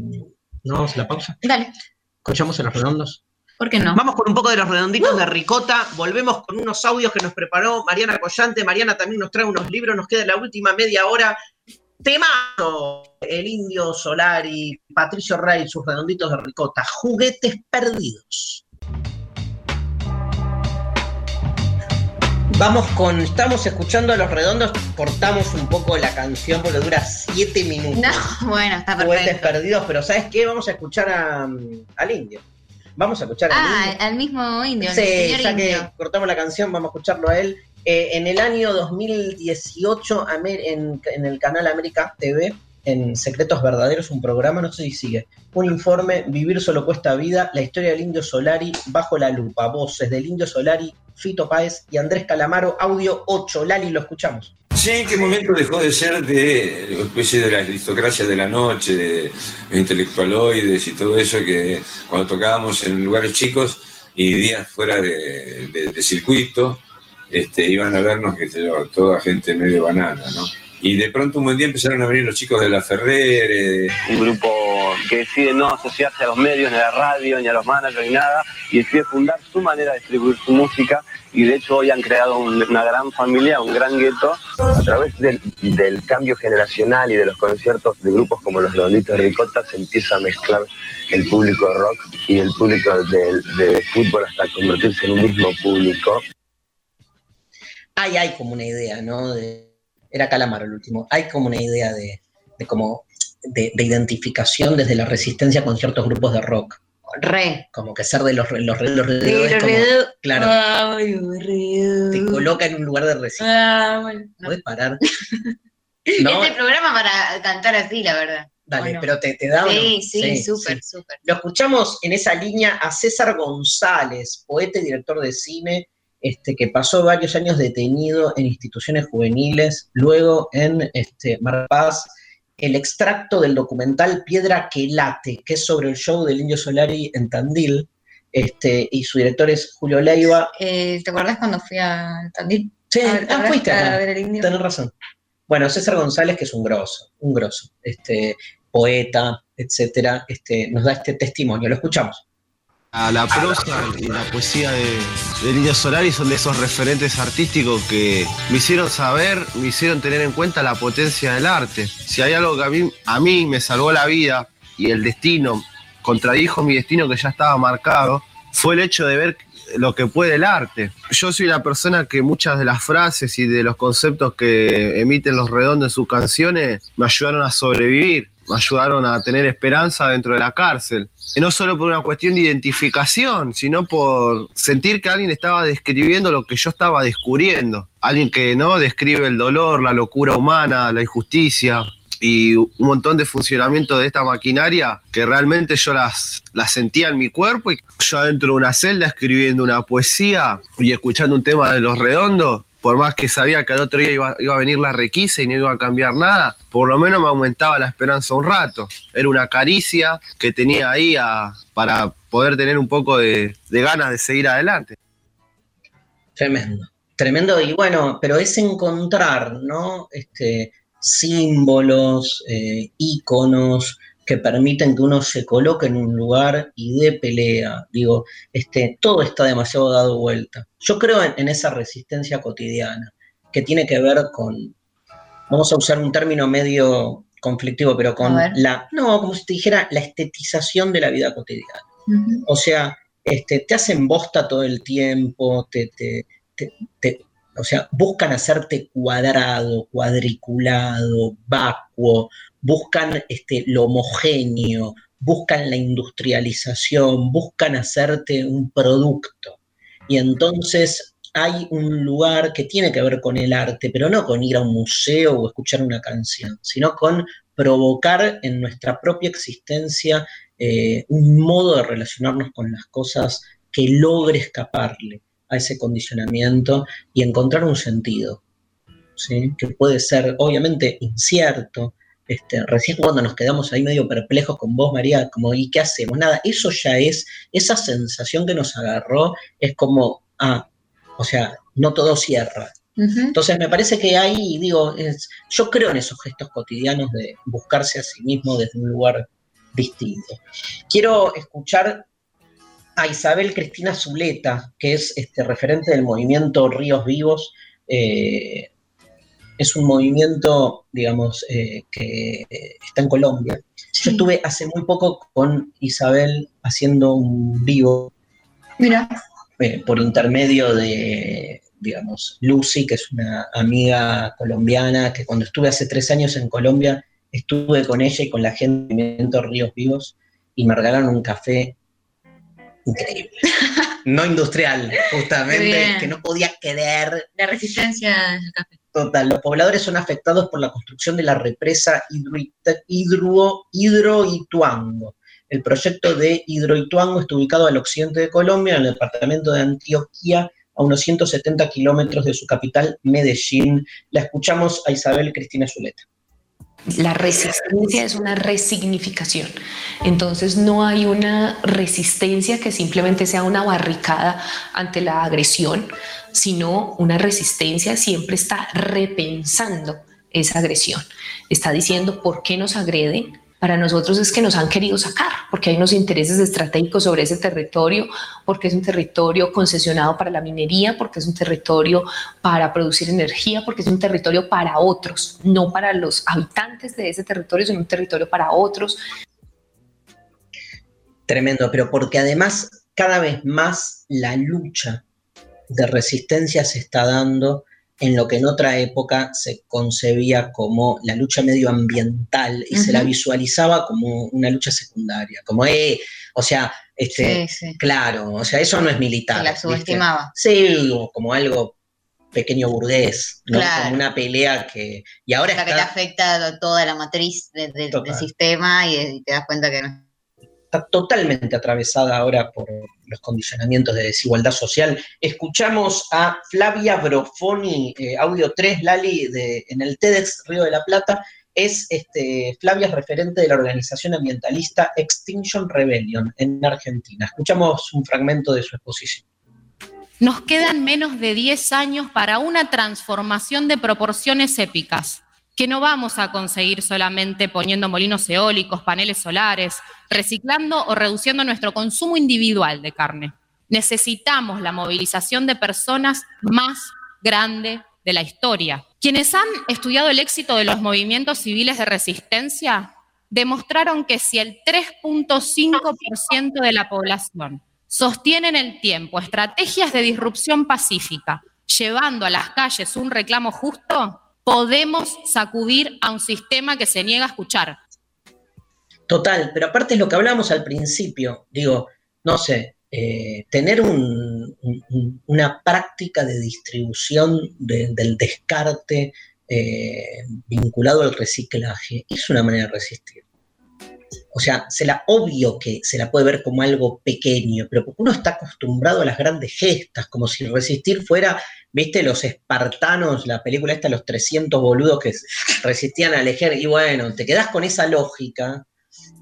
Speaker 3: ¿nos vamos a la pausa?
Speaker 4: Dale.
Speaker 3: ¿Escuchamos en los redondos?
Speaker 4: ¿Por qué no?
Speaker 3: Vamos con un poco de los redonditos de ricota, volvemos con unos audios que nos preparó Mariana Collante, Mariana también nos trae unos libros, nos queda la última media hora. Temazo, el indio solar y Patricio Rey, sus redonditos de ricota, juguetes perdidos. Vamos con, estamos escuchando a los redondos, cortamos un poco la canción porque dura siete minutos.
Speaker 4: No, bueno, está perfecto.
Speaker 3: Juguetes perdidos, pero ¿sabes qué? Vamos a escuchar al indio. Vamos a escuchar
Speaker 4: al ah, indio. al mismo indio.
Speaker 3: Sí, ya que cortamos la canción, vamos a escucharlo a él Eh, en el año 2018, Amer- en, en el canal América TV, en Secretos Verdaderos, un programa, no sé si sigue, un informe, Vivir solo cuesta vida, la historia del Indio Solari bajo la lupa, voces del Indio Solari, Fito Páez y Andrés Calamaro, audio 8, Lali, lo escuchamos.
Speaker 10: Sí, ¿en qué momento dejó de ser de especie de la aristocracia de la noche, de intelectualoides y todo eso que cuando tocábamos en lugares chicos y días fuera de, circuito, este, iban a vernos, que toda gente medio banana, ¿no? Y de pronto un buen día empezaron a venir los chicos de la Ferrer, eh,
Speaker 11: un grupo que decide no asociarse a los medios, ni a la radio, ni a los managers, ni nada, y decide fundar su manera de distribuir su música, y de hecho hoy han creado un- una gran familia, un gran gueto.
Speaker 12: A través del, del cambio generacional y de los conciertos de grupos como los Redonditos de Ricota se empieza a mezclar el público de rock y el público de, de fútbol hasta convertirse en un mismo público.
Speaker 3: Hay, hay como una idea, ¿no? De- era Calamaro el último. Hay como una idea de, de como de, de identificación desde la resistencia con ciertos grupos de rock.
Speaker 4: Re.
Speaker 3: Como que ser de los, los, los es
Speaker 4: los
Speaker 3: como- claro,
Speaker 4: Ay,
Speaker 3: te coloca en un lugar de resistencia.
Speaker 4: Ah, bueno, no.
Speaker 3: ¿Puedes parar? No,
Speaker 4: Este programa para cantar así, la verdad.
Speaker 3: dale, pero te, te da?
Speaker 4: Sí, sí, súper, súper.
Speaker 3: Lo escuchamos en esa línea a César González, poeta y director de cine, este, que pasó varios años detenido en instituciones juveniles, luego en este, Mar Paz, el extracto del documental Piedra que late, que es sobre el show del Indio Solari en Tandil, este, y su director es Julio Leiva.
Speaker 4: Eh, ¿Te acuerdas cuando fui a Tandil?
Speaker 3: Sí,
Speaker 4: A ver,
Speaker 3: ah, fuiste
Speaker 4: a
Speaker 3: acá.
Speaker 4: ver el indio.
Speaker 3: Tenés razón. Bueno, César González, que es un grosso, un grosso, este, poeta, etcétera, este, nos da este testimonio. Lo escuchamos.
Speaker 13: A la prosa y la poesía de, de Solari son de esos referentes artísticos que me hicieron saber, me hicieron tener en cuenta la potencia del arte. Si hay algo que a mí, a mí me salvó la vida y el destino contradijo mi destino que ya estaba marcado, fue el hecho de ver lo que puede el arte. Yo soy la persona que muchas de las frases y de los conceptos que emiten los redondos en sus canciones me ayudaron a sobrevivir, ayudaron a tener esperanza dentro de la cárcel. Y no solo por una cuestión de identificación, sino por sentir que alguien estaba describiendo lo que yo estaba descubriendo. Alguien que no describe el dolor, la locura humana, la injusticia y un montón de funcionamiento de esta maquinaria que realmente yo las, las sentía en mi cuerpo y yo adentro de una celda escribiendo una poesía y escuchando un tema de los redondos, por más que sabía que al otro día iba, iba a venir la requisa y no iba a cambiar nada, por lo menos me aumentaba la esperanza un rato. Era una caricia que tenía ahí para poder tener un poco de, de ganas de seguir adelante.
Speaker 3: Tremendo, tremendo. Y bueno, pero es encontrar, ¿no? Este, símbolos, eh, íconos que permiten que uno se coloque en un lugar y dé pelea. Digo, este, todo está demasiado dado vuelta. Yo creo en, en esa resistencia cotidiana, que tiene que ver con, vamos a usar un término medio conflictivo, pero con la, no, como si te dijera, la estetización de la vida cotidiana. O sea, este, te hacen bosta todo el tiempo, te, te- te- te- o sea, buscan hacerte cuadrado, cuadriculado, vacuo, buscan este, lo homogéneo, buscan la industrialización, buscan hacerte un producto. Y entonces hay un lugar que tiene que ver con el arte, pero no con ir a un museo o escuchar una canción, sino con provocar en nuestra propia existencia eh, un modo de relacionarnos con las cosas que logre escaparle a ese condicionamiento y encontrar un sentido, ¿sí? que puede ser obviamente incierto. Este, recién cuando nos quedamos ahí medio perplejos con vos, María, como, ¿y qué hacemos? Nada, eso ya es, esa sensación que nos agarró es como, ah, o sea, no todo cierra. Entonces me parece que ahí, digo, es- yo creo en esos gestos cotidianos de buscarse a sí mismo desde un lugar distinto. Quiero escuchar a Isabel Cristina Zuleta, que es este, referente del movimiento Ríos Vivos. eh, es un movimiento, digamos, eh, que está en Colombia. Yo estuve hace muy poco con Isabel haciendo un vivo
Speaker 4: Mira.
Speaker 3: eh, por intermedio de, digamos, Lucy, que es una amiga colombiana, que cuando estuve hace tres años en Colombia, estuve con ella y con la gente del movimiento Ríos Vivos y me regalaron un café increíble. No industrial, justamente, que no podía querer.
Speaker 4: La resistencia del café.
Speaker 3: Total, los pobladores son afectados por la construcción de la represa Hidro, Hidroituango. El proyecto de Hidroituango está ubicado al occidente de Colombia, en el departamento de Antioquia, a unos 170 kilómetros de su capital, Medellín. La escuchamos a Isabel Cristina Zuleta.
Speaker 14: La resistencia es una resignificación. Entonces no hay una resistencia que simplemente sea una barricada ante la agresión, sino una resistencia siempre está repensando esa agresión. Está diciendo por qué nos agreden. Para nosotros es que nos han querido sacar, porque hay unos intereses estratégicos sobre ese territorio, porque es un territorio concesionado para la minería, porque es un territorio para producir energía, porque es un territorio para otros, no para los habitantes de ese territorio, sino un territorio para otros.
Speaker 3: Tremendo, pero porque además cada vez más la lucha de resistencia se está dando en lo que en otra época se concebía como la lucha medioambiental y se la visualizaba como una lucha secundaria, como, eh, o sea, este,
Speaker 4: Sí, sí.
Speaker 3: claro, o sea, eso no es militar.
Speaker 4: Se la
Speaker 3: ¿viste?
Speaker 4: subestimaba.
Speaker 3: Sí, o como algo pequeño burgués, ¿no?
Speaker 4: Claro.
Speaker 3: Como una pelea que... Y ahora
Speaker 4: O sea, que te afecta a toda la matriz de- de- del sistema y, y te das cuenta que no.
Speaker 3: Está totalmente atravesada ahora por los condicionamientos de desigualdad social. Escuchamos a Flavia Brofoni, eh, audio 3, Lali, de, en el TEDx Río de la Plata. Es este, Flavia es referente de la organización ambientalista Extinction Rebellion en Argentina. Escuchamos un fragmento de su exposición.
Speaker 15: Nos quedan menos de 10 años para una transformación de proporciones épicas, que no vamos a conseguir solamente poniendo molinos eólicos, paneles solares, reciclando o reduciendo nuestro consumo individual de carne. Necesitamos la movilización de personas más grande de la historia. Quienes han estudiado el éxito de los movimientos civiles de resistencia demostraron que si el 3.5% de la población sostiene en el tiempo estrategias de disrupción pacífica, llevando a las calles un reclamo justo, podemos sacudir a un sistema que se niega a escuchar.
Speaker 3: Total, pero aparte es lo que hablábamos al principio, digo, no sé, eh, tener un- un- una práctica de distribución de- del descarte eh, vinculado al reciclaje es una manera de resistir. O sea, se la, obvio que se la puede ver como algo pequeño, pero porque uno está acostumbrado a las grandes gestas, como si resistir fuera, viste, los espartanos, la película esta, los 300 boludos que resistían al ejército, y bueno, te quedás con esa lógica,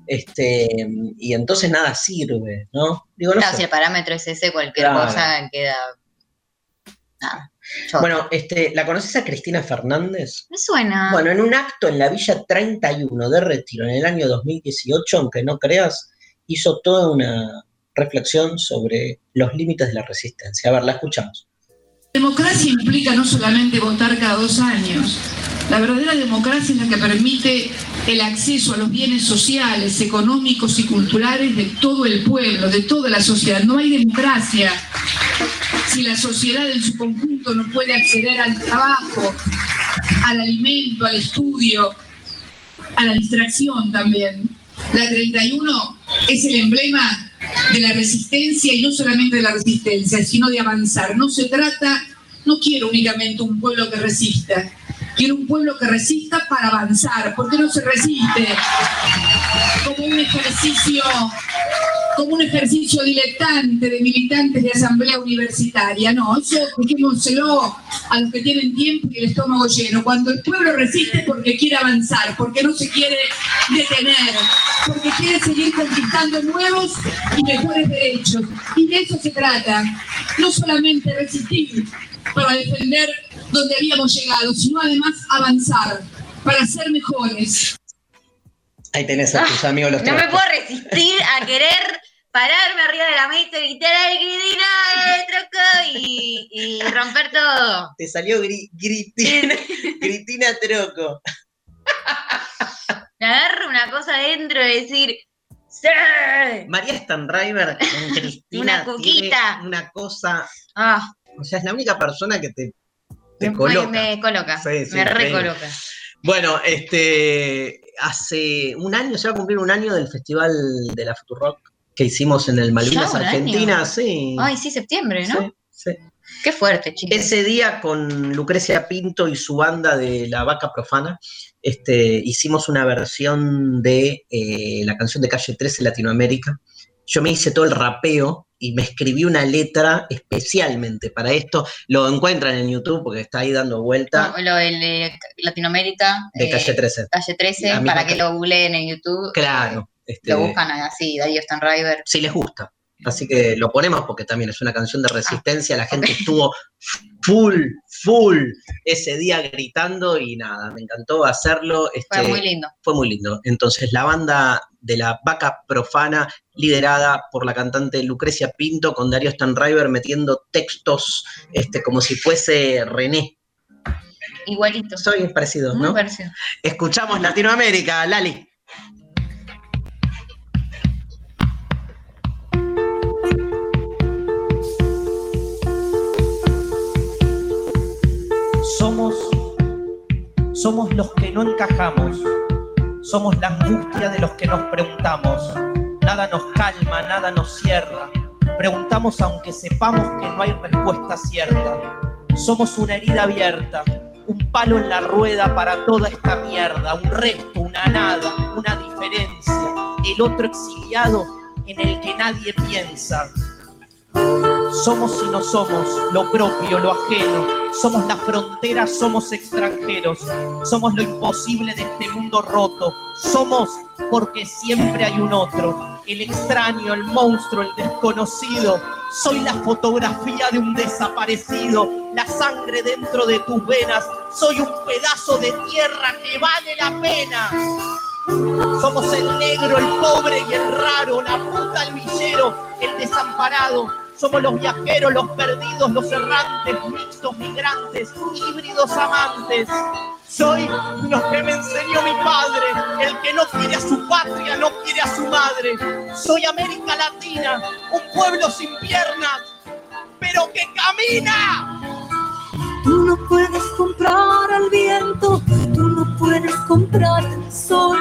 Speaker 3: este, y entonces nada sirve, ¿no? Digo, no
Speaker 4: Claro,
Speaker 3: sé.
Speaker 4: si el parámetro es ese, cualquier
Speaker 3: Claro.
Speaker 4: cosa queda. Nada. Chota.
Speaker 3: Bueno, este, ¿la conoces a Cristina Fernández?
Speaker 4: me suena.
Speaker 3: Bueno, en un acto en la Villa 31 de Retiro en el año 2018, aunque no creas, hizo toda una reflexión sobre los límites de la resistencia. A ver, la escuchamos.
Speaker 16: Democracia implica no solamente votar cada dos años. La verdadera democracia es la que permite el acceso a los bienes sociales, económicos y culturales de todo el pueblo, de toda la sociedad. No hay democracia si la sociedad en su conjunto no puede acceder al trabajo, al alimento, al estudio, a la distracción también. La 31 es el emblema de la resistencia y no solamente de la resistencia, sino de avanzar. No se trata, no quiero únicamente un pueblo que resista, quiero un pueblo que resista para avanzar, porque no se resiste como un ejercicio como un ejercicio diletante de militantes de asamblea universitaria. No, eso dejémoselo a los que tienen tiempo y el estómago lleno. Cuando el pueblo resiste es porque quiere avanzar, porque no se quiere detener, porque quiere seguir conquistando nuevos y mejores derechos. Y de eso se trata. No solamente resistir para defender donde habíamos llegado, sino además avanzar para ser mejores.
Speaker 3: Ahí tenés a tus amigos los
Speaker 4: No me puedo resistir a querer pararme arriba de la mesa y gritar ¡Ay, Cristina, eh, troco! Y, y romper todo.
Speaker 3: Te salió gri- gritina, gritina troco.
Speaker 4: Me agarro una cosa adentro de decir ¡Sí!
Speaker 3: María Stanriver con Cristina
Speaker 4: Una cuquita.
Speaker 3: tiene una cosa,
Speaker 4: Ah,
Speaker 3: o sea, es la única persona que te, te
Speaker 4: me,
Speaker 3: coloca.
Speaker 4: me coloca.
Speaker 3: Sí, sí,
Speaker 4: me
Speaker 3: sí.
Speaker 4: recoloca.
Speaker 3: Bueno, este, hace un año, se va a cumplir un año del Festival de la Futurock que hicimos en el Malvinas. Argentina, sí.
Speaker 4: Ay, sí, septiembre, ¿no?
Speaker 3: Sí, sí.
Speaker 4: Qué fuerte, chicos.
Speaker 3: Ese día con Lucrecia Pinto y su banda de La Vaca Profana, este, hicimos una versión de eh, la canción de Calle 13 Latinoamérica. Yo me hice todo el rapeo y me escribí una letra especialmente para esto. Lo encuentran en YouTube porque está ahí dando vuelta
Speaker 4: No, lo de Latinoamérica.
Speaker 3: de
Speaker 4: eh,
Speaker 3: Calle 13.
Speaker 4: Calle 13,
Speaker 3: La misma
Speaker 4: para que lo googleen en YouTube.
Speaker 3: Claro. este,
Speaker 4: Lo buscan así, Darío Stanriver.
Speaker 3: si les gusta. Así que lo ponemos porque también es una canción de resistencia. La gente estuvo full, full ese día gritando y nada, me encantó hacerlo.
Speaker 4: Fue
Speaker 3: este,
Speaker 4: muy lindo.
Speaker 3: Fue muy lindo. Entonces, la banda de la vaca profana, liderada por la cantante Lucrecia Pinto, con Darío Stanriver metiendo textos este, como si fuese René.
Speaker 4: Igualito.
Speaker 3: Soy parecido,
Speaker 4: Muy
Speaker 3: ¿no?
Speaker 4: parecido.
Speaker 3: Escuchamos Latinoamérica, Lali.
Speaker 17: Somos los que no encajamos. Somos la angustia de los que nos preguntamos. Nada nos calma, nada nos cierra. Preguntamos aunque sepamos que no hay respuesta cierta. Somos una herida abierta, un palo en la rueda para toda esta mierda, un resto, una nada, una diferencia, el otro exiliado en el que nadie piensa. Somos y no somos, lo propio, lo ajeno. Somos la frontera, somos extranjeros. Somos lo imposible de este mundo roto. Somos porque siempre hay un otro. El extraño, el monstruo, el desconocido. Soy la fotografía de un desaparecido. La sangre dentro de tus venas. Soy un pedazo de tierra que vale la pena. Somos el negro, el pobre y el raro, la puta, el villero, el desamparado. Somos los viajeros, los perdidos, los errantes, mixtos, migrantes, híbridos amantes. Soy los que me enseñó mi padre, el que no quiere a su patria, no quiere a su madre. Soy América Latina, un pueblo sin piernas, pero que camina.
Speaker 18: Tú no puedes comprar al viento, tú no puedes comprar el sol,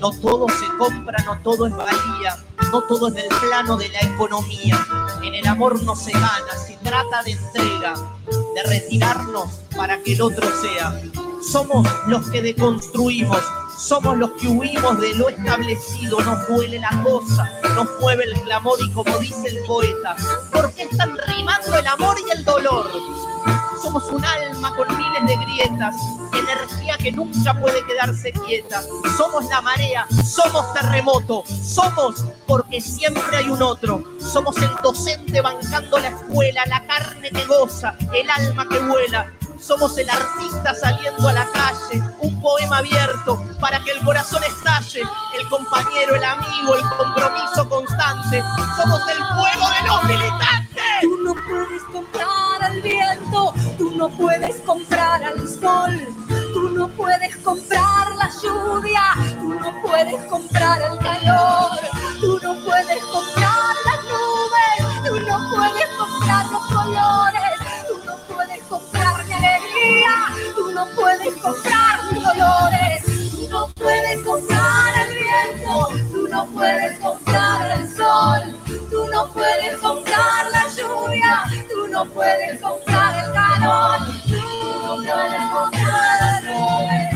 Speaker 17: No todo se compra, no todo es valía, no todo es del plano de la economía. En el amor no se gana, se trata de entrega, de retirarnos para que el otro sea. Somos los que deconstruimos, somos los que huimos de lo establecido, nos duele la cosa, nos mueve el clamor y como dice el poeta, ¿por qué están rimando el amor y el dolor? Somos un alma con miles de grietas, energía que nunca puede quedarse quieta. Somos la marea, somos terremoto, somos porque siempre hay un otro. Somos el docente bancando la escuela, la carne que goza, el alma que vuela. Somos el artista saliendo a la calle, un poema abierto para que el corazón estalle, el compañero, el amigo, el compromiso constante. Somos el fuego de los militantes.
Speaker 18: Tú no puedes comprar al viento, tú no puedes comprar al sol, tú no puedes comprar la lluvia, tú no puedes comprar el calor, tú no puedes comprar las nubes, tú no puedes comprar los tú no puedes comprar mis dolores, tú no puedes comprar el viento, tú no puedes comprar el sol, tú no puedes comprar la lluvia, tú no puedes comprar el calor, tú no puedes comprar las nubes,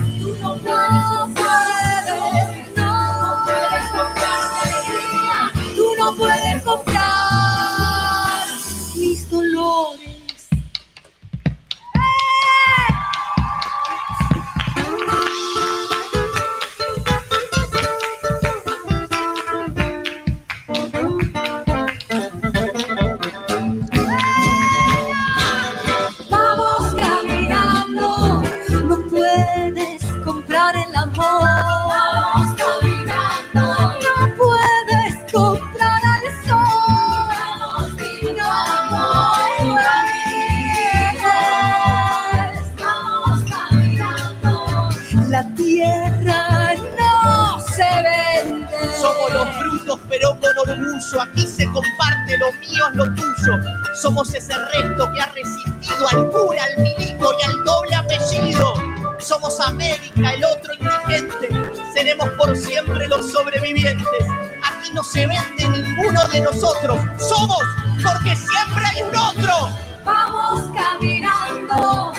Speaker 17: Aquí se comparte lo mío lo tuyo. Somos ese resto que ha resistido al cura, al milico y al doble apellido. Somos América, el otro indigente. Seremos por siempre los sobrevivientes. Aquí no se vende ninguno de nosotros. Somos porque siempre hay un otro.
Speaker 18: Vamos caminando,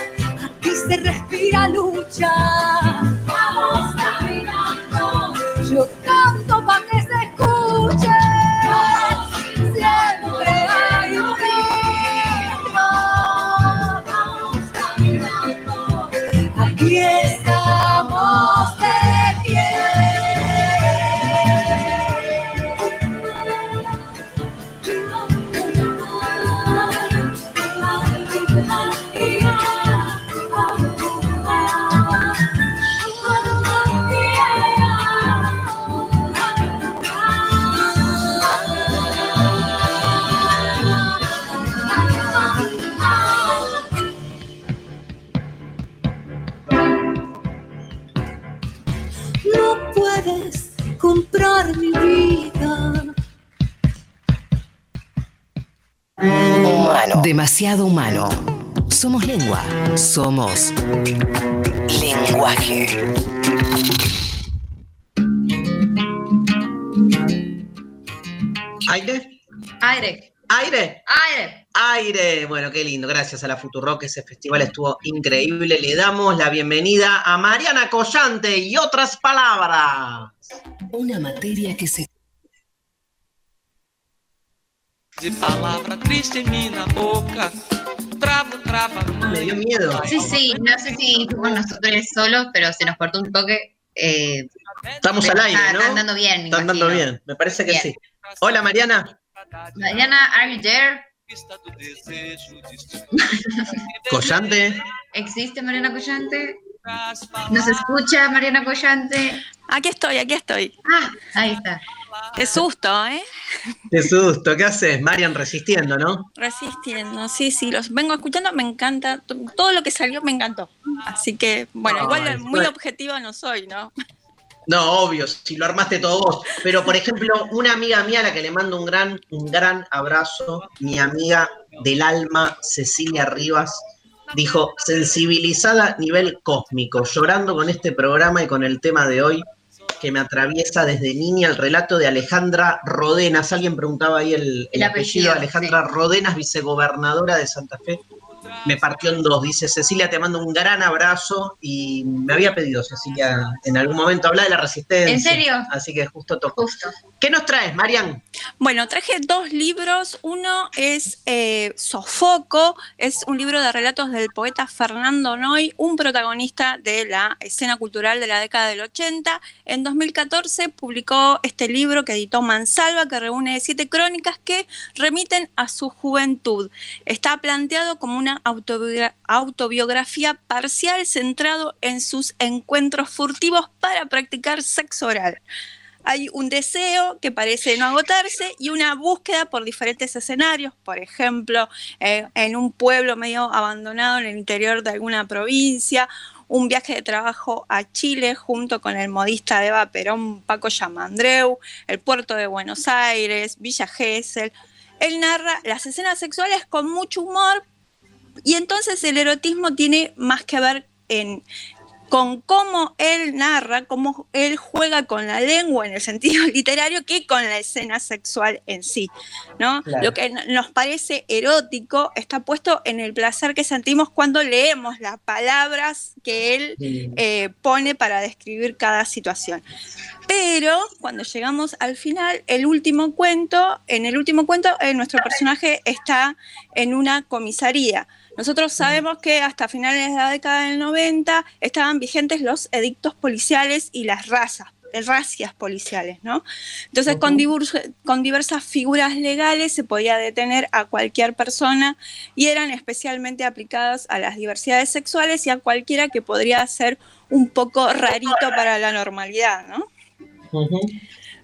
Speaker 18: aquí se respira lucha. Vamos caminando, yo
Speaker 19: Demasiado humano. Somos lengua. Somos lenguaje.
Speaker 3: ¿Aire?
Speaker 4: Aire.
Speaker 3: ¿Aire?
Speaker 4: Aire.
Speaker 3: Aire. Bueno, qué lindo. Gracias a la Futurock. Ese festival estuvo increíble. Le damos la bienvenida a Mariana Collante y otras palabras.
Speaker 19: Una materia que se
Speaker 1: De palavra triste em minha boca. Trava, trava.
Speaker 3: Me dio miedo.
Speaker 4: Sí, sí, no sé si fuimos nosotros solos, pero se nos cortó un toque. eh,
Speaker 3: Estamos al aire, ¿no?
Speaker 4: Están dando bien, me
Speaker 3: Están dando bien. Me parece que
Speaker 4: Bien.
Speaker 3: sí. Hola, Mariana.
Speaker 4: Mariana, are you there?
Speaker 3: Collante.
Speaker 4: ¿Existe Mariana Collante? ¿Nos escucha Mariana Collante?
Speaker 20: Aquí estoy, aquí estoy.
Speaker 4: Ah, ahí está.
Speaker 20: Qué susto, ¿eh?
Speaker 3: Qué susto. ¿Qué haces? Marian resistiendo, ¿no?
Speaker 20: Resistiendo, sí, sí, los vengo escuchando, me encanta, todo lo que salió me encantó. Así que, bueno,
Speaker 3: Ay,
Speaker 20: igual muy
Speaker 3: bueno.
Speaker 20: objetiva no soy, ¿no?
Speaker 3: No, obvio, si lo armaste todo vos. Pero, por ejemplo, una amiga mía a la que le mando un gran, un gran abrazo, mi amiga del alma, Cecilia Rivas, dijo, sensibilizada a nivel cósmico, llorando con este programa y con el tema de hoy, que me atraviesa desde niña el relato de Alejandra Rodenas. Alguien preguntaba ahí el, el
Speaker 4: El
Speaker 3: apellido,
Speaker 4: apellido,
Speaker 3: Alejandra Rodenas, vicegobernadora de Santa Fe. Me partió en dos. Dice Cecilia, te mando un gran abrazo. Y me había pedido, Cecilia, en algún momento hablar de la resistencia.
Speaker 20: ¿En serio?
Speaker 3: Así que justo tocó. ¿Qué nos traes, Marian?
Speaker 20: Bueno, traje dos libros. Uno es eh, Sofoco, es un libro de relatos del poeta Fernando Noy, un protagonista de la escena cultural de la década del 80. En 2014 publicó este libro que editó Mansalva, que reúne siete crónicas que remiten a su juventud. Está planteado como una autobiogra- autobiografía parcial centrado en sus encuentros furtivos para practicar sexo oral hay un deseo que parece no agotarse y una búsqueda por diferentes escenarios, por ejemplo, eh, en un pueblo medio abandonado en el interior de alguna provincia, un viaje de trabajo a Chile junto con el modista de Eva Perón, Paco Yamandreu, el puerto de Buenos Aires, Villa Gesell. Él narra las escenas sexuales con mucho humor y entonces el erotismo tiene más que ver en, con cómo él narra, cómo él juega con la lengua en el sentido literario que con la escena sexual en sí. ¿no?
Speaker 21: Claro.
Speaker 20: Lo que nos parece erótico está puesto en el placer que sentimos cuando leemos las palabras que él eh, pone para describir cada situación. Pero cuando llegamos al final, el último cuento, en el último cuento, eh, nuestro personaje está en una comisaría. Nosotros sabemos que hasta finales de la década del 90 estaban vigentes los edictos policiales y las razas, racias policiales, ¿no? Entonces, con, con diversas figuras legales se podía detener a cualquier persona y eran especialmente aplicadas a las diversidades sexuales y a cualquiera que podría ser un poco rarito para la normalidad, ¿no?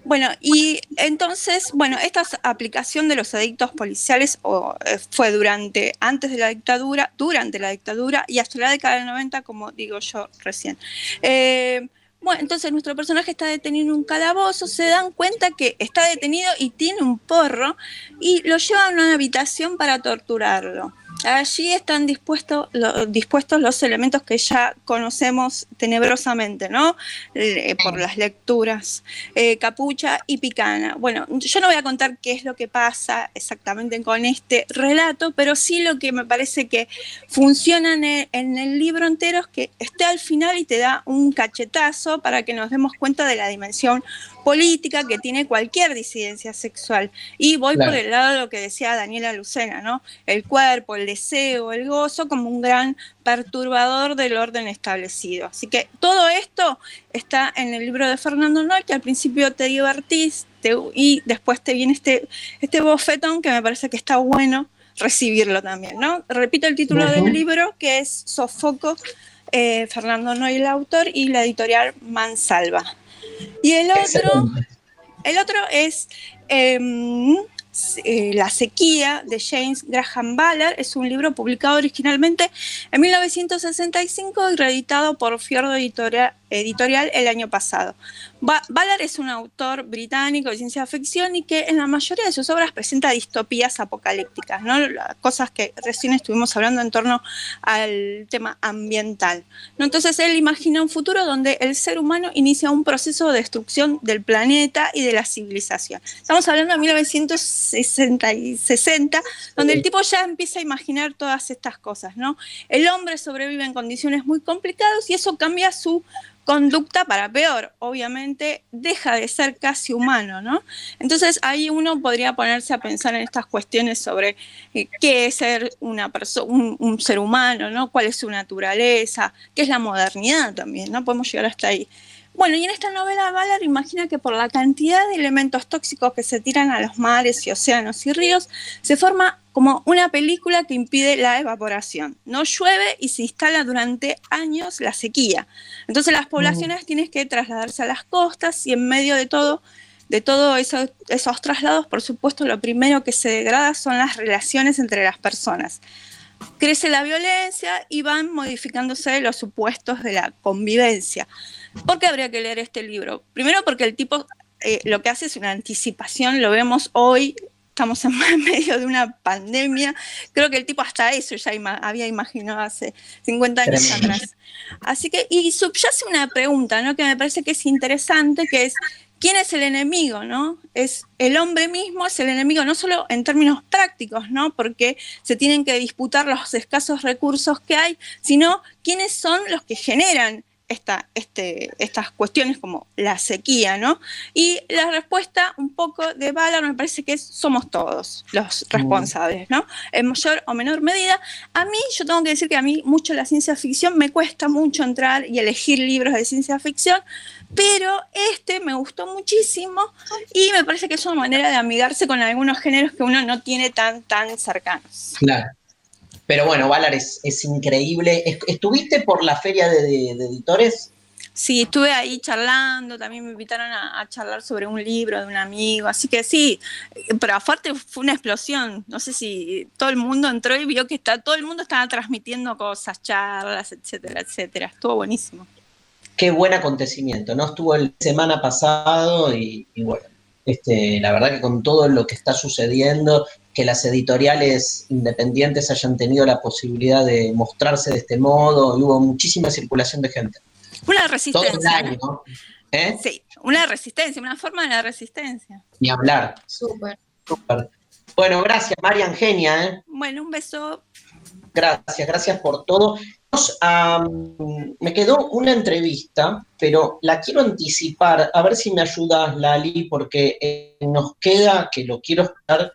Speaker 20: Bueno, y entonces, bueno, esta aplicación de los edictos policiales o, eh, fue durante, antes de la dictadura, durante la dictadura y hasta la década del 90, como digo yo recién. Eh, bueno, entonces nuestro personaje está detenido en un calabozo, se dan cuenta que está detenido y tiene un porro y lo llevan a una habitación para torturarlo. Allí están dispuestos, los elementos que ya conocemos tenebrosamente, ¿no? Eh, por las lecturas, eh, capucha y picana. Bueno, yo no voy a contar qué es lo que pasa exactamente con este relato, pero sí lo que me parece que funciona en el, en el libro entero es que está al final y te da un cachetazo para que nos demos cuenta de la dimensión política que tiene cualquier disidencia sexual. Y voy por el lado de lo que decía Daniela Lucena, ¿no? El cuerpo, el deseo, el gozo como un gran perturbador del orden establecido. Así que todo esto está en el libro de Fernando Noy, que al principio te divertís y después te viene este, este bofetón que me parece que está bueno recibirlo también, ¿no? Repito el título del libro, que es Sofoco, eh, Fernando Noy el autor, y la editorial Mansalva. Y el otro, el otro es em, eh, La sequía de James Graham Ballard. Es un libro publicado originalmente en 1965 y reeditado por Fiordo Editorial, editorial el año pasado. Ballard es un autor británico de ciencia ficción y que en la mayoría de sus obras presenta distopías apocalípticas, ¿no? cosas que recién estuvimos hablando en torno al tema ambiental. ¿no? Entonces él imagina un futuro donde el ser humano inicia un proceso de destrucción del planeta y de la civilización. Estamos hablando de 1960 y 60, donde el tipo ya empieza a imaginar todas estas cosas. ¿no? El hombre sobrevive en condiciones muy complicadas y eso cambia su conducta para peor, obviamente deja de ser casi humano, ¿no? Entonces ahí uno podría ponerse a pensar en estas cuestiones sobre eh, qué es ser una persona, un, ser humano, ¿no? ¿Cuál es su naturaleza? ¿Qué es la modernidad también? ¿No? Podemos llegar hasta ahí. Bueno, y en esta novela Ballard imagina que por la cantidad de elementos tóxicos que se tiran a los mares y océanos y ríos, se forma como una película que impide la evaporación. No llueve y se instala durante años la sequía. Entonces las poblaciones tienen que trasladarse a las costas y en medio de todo, de todos eso, esos traslados, por supuesto, lo primero que se degrada son las relaciones entre las personas. Crece la violencia y van modificándose los supuestos de la convivencia. ¿Por qué habría que leer este libro? Primero porque el tipo eh, lo que hace es una anticipación, lo vemos hoy, estamos en medio de una pandemia, creo que el tipo hasta eso ya había imaginado hace 50 años atrás. Así que, y subyace una pregunta, ¿no? Que me parece que es interesante, que es, ¿quién es el enemigo, no? Es el hombre mismo, es el enemigo, no solo en términos prácticos, ¿no? Porque se tienen que disputar los escasos recursos que hay, sino quiénes son los que generan este, estas cuestiones como la sequía, ¿no? Y la respuesta un poco de Ballard me parece que somos todos los responsables, ¿no? En mayor o menor medida. A mí, yo tengo que decir que a mí mucho la ciencia ficción me cuesta mucho entrar y elegir libros de ciencia ficción, pero este me gustó muchísimo y me parece que es una manera de amigarse con algunos géneros que uno no tiene tan, tan cercanos.
Speaker 3: Claro. Pero bueno, Valar es, increíble. ¿Estuviste por la feria de, editores?
Speaker 20: Sí, estuve ahí charlando, también me invitaron a, charlar sobre un libro de un amigo, así que sí, pero aparte fue una explosión, no sé si todo el mundo entró y vio que está, todo el mundo estaba transmitiendo cosas, charlas, etcétera, etcétera, estuvo buenísimo.
Speaker 3: Qué buen acontecimiento, ¿no? Estuvo el semana pasado y, y bueno, este, la verdad que con todo lo que está sucediendo que las editoriales independientes hayan tenido la posibilidad de mostrarse de este modo, y hubo muchísima circulación de gente.
Speaker 20: Una resistencia. ¿Eh? Sí, una resistencia, una forma de la resistencia.
Speaker 3: Ni hablar.
Speaker 20: Súper.
Speaker 3: Bueno, gracias, María Angenia. ¿eh?
Speaker 20: Bueno, un beso.
Speaker 3: Gracias, gracias por todo. me quedó una entrevista, pero la quiero anticipar, a ver si me ayudas, Lali, porque eh, nos queda, que lo quiero estar